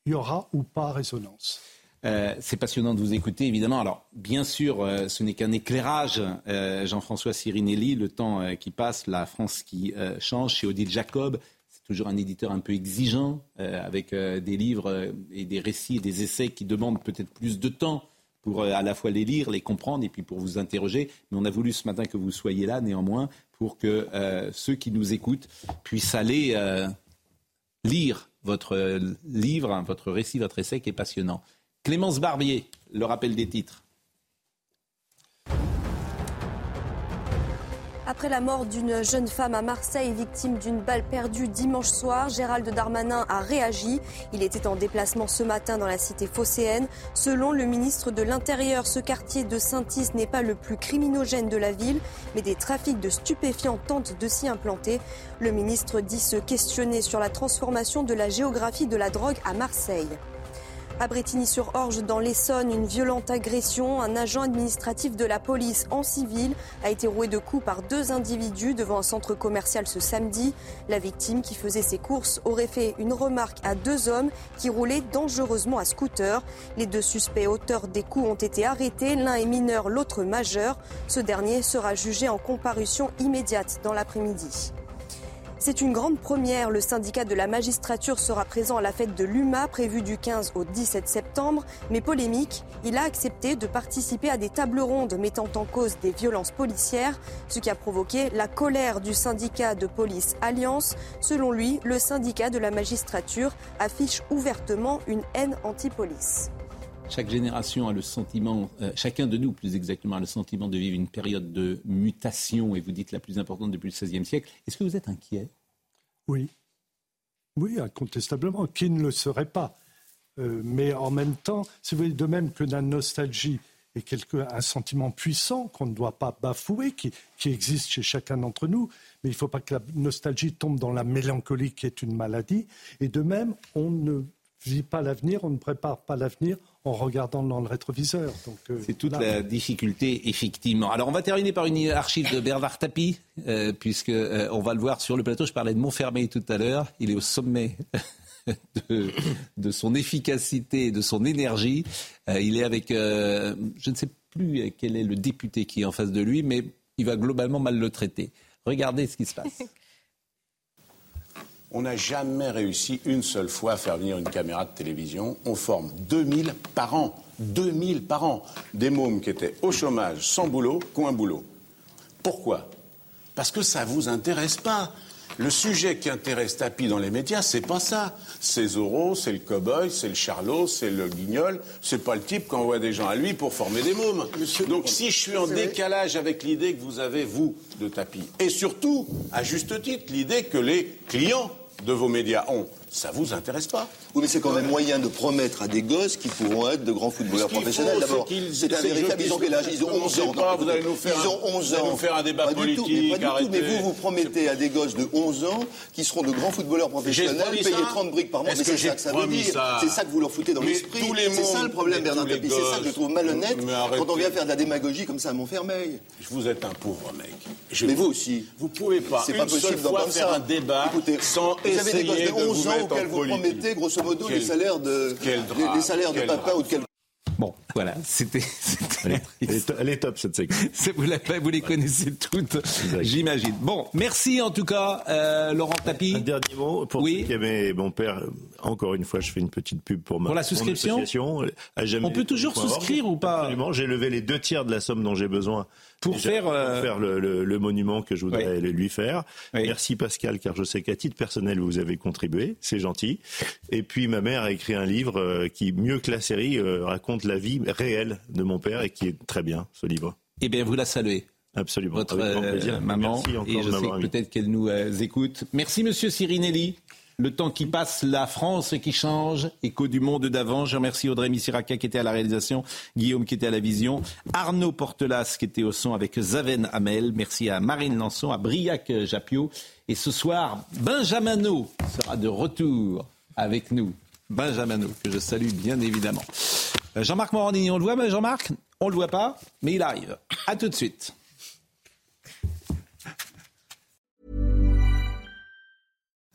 il y aura ou pas résonance. Euh, c'est passionnant de vous écouter, évidemment. Alors, bien sûr, euh, ce n'est qu'un éclairage. Euh, Jean-François Sirinelli, le temps qui passe, la France qui change. Chez Odile Jacob, c'est toujours un éditeur un peu exigeant, avec des livres et des récits et des essais qui demandent peut-être plus de temps pour à la fois les lire, les comprendre et puis pour vous interroger. Mais on a voulu ce matin que vous soyez là, néanmoins, pour que ceux qui nous écoutent puissent aller lire votre livre, votre récit, votre essai qui est passionnant. Clémence Barbier, le rappel des titres. Après la mort d'une jeune femme à Marseille, victime d'une balle perdue dimanche soir, Gérald Darmanin a réagi. Il était en déplacement ce matin dans la cité phocéenne. Selon le ministre de l'Intérieur, ce quartier de Saint-Is n'est pas le plus criminogène de la ville, mais des trafics de stupéfiants tentent de s'y implanter. Le ministre dit se questionner sur la transformation de la géographie de la drogue à Marseille. À Bretigny-sur-Orge, dans l'Essonne, une violente agression. Un agent administratif de la police en civil a été roué de coups par deux individus devant un centre commercial ce samedi. La victime, qui faisait ses courses, aurait fait une remarque à deux hommes qui roulaient dangereusement à scooter. Les deux suspects auteurs des coups ont été arrêtés. L'un est mineur, l'autre majeur. Ce dernier sera jugé en comparution immédiate dans l'après-midi. C'est une grande première. Le syndicat de la magistrature sera présent à la fête de l'UMA prévue du 15 au 17 septembre. Mais polémique, il a accepté de participer à des tables rondes mettant en cause des violences policières, ce qui a provoqué la colère du syndicat de police Alliance. Selon lui, le syndicat de la magistrature affiche ouvertement une haine anti-police. Chaque génération a le sentiment, euh, chacun de nous plus exactement, a le sentiment de vivre une période de mutation, et vous dites la plus importante depuis le XVIe siècle. Est-ce que vous êtes inquiet? Oui. Oui, incontestablement. Qui ne le serait pas? Euh, Mais en même temps, si vous voulez, de même que la nostalgie est quelque, un sentiment puissant qu'on ne doit pas bafouer, qui, qui existe chez chacun d'entre nous, mais il ne faut pas que la nostalgie tombe dans la mélancolie qui est une maladie. Et de même, on ne vit pas l'avenir, on ne prépare pas l'avenir en regardant dans le rétroviseur. Euh, c'est toute la difficulté, effectivement. Alors, on va terminer par une archive de Bernard Tapie, euh, puisque euh, on va le voir sur le plateau. Je parlais de Montfermeil tout à l'heure. Il est au sommet. De, son efficacité et de son énergie. il est avec, je ne sais plus quel est le député qui est en face de lui, mais il va globalement mal le traiter. Regardez ce qui se passe. On n'a jamais réussi une seule fois à faire venir une caméra de télévision. On forme 2000 par an. 2000 par an. Des mômes qui étaient au chômage, sans boulot, qui un boulot. Pourquoi? Parce que ça ne vous intéresse pas. Le sujet qui intéresse Tapi dans les médias, c'est pas ça. C'est Zorro, c'est le cow-boy, c'est le charlot, c'est le guignol. C'est pas le type qui envoie des gens à lui pour former des mômes. Donc si je suis en décalage avec l'idée que vous avez, vous, de Tapi, et surtout, à juste titre, l'idée que les clients de vos médias ont, ça vous intéresse pas Oui, mais c'est quand même moyen de promettre à des gosses qui pourront être de grands footballeurs professionnels. D'abord, c'est un véritable. Ils ont quel âge? Ils ont 11 ans. Pas, vous allez nous faire ils ont 11 ans. Nous faire un débat politique. tout, mais, pas du tout, mais vous, vous promettez à des gosses de 11 ans qui seront de grands footballeurs professionnels, payés 30 briques par mois. Mais c'est ça que ça veut dire. C'est ça que vous leur foutez dans l'esprit. C'est ça le problème, Bernard Tapie. C'est ça que je trouve malhonnête quand on vient faire de la démagogie comme ça à Montfermeil. Vous êtes un pauvre mec. Mais vous aussi. Vous pouvez pas. C'est pas possible fois faire un débat sans essayer de 11 ans auxquels vous promettez grosso modo les salaires de les salaires de papa ou de quel Bon, voilà, c'était. Elle, elle, est top cette séquence. Vous, vous les connaissez toutes, j'imagine. Bon, merci en tout cas, euh, Laurent Tapie. Un dernier mot pour oui. qui mon père. Encore une fois, je fais une petite pub pour ma pour la souscription. On peut toujours souscrire ou pas Absolument. J'ai levé les deux tiers de la somme dont j'ai besoin pour faire, euh, faire le, monument que je voudrais lui faire. Merci Pascal, car je sais qu'à titre personnel, vous avez contribué, c'est gentil. Et puis ma mère a écrit un livre euh, qui, mieux que la série, euh, raconte la vie réelle de mon père et qui est très bien, ce livre. Eh bien, vous la saluez. Absolument. Votre maman, et je sais peut-être qu'elle nous écoute. Merci, Monsieur Sirinelli le temps qui passe, la France qui change, écho du monde d'avant. Je remercie Audrey Missiraka qui était à la réalisation, Guillaume qui était à la vision, Arnaud Portelas qui était au son avec Zaven Hamel. Merci à Marine Lançon, à Briac Japio. Et ce soir, Benjamin sera de retour avec nous. Benjamin que je salue bien évidemment. Euh, Jean-Marc Morandini, on le voit, Jean-Marc? On le voit pas, mais il arrive. À tout de suite.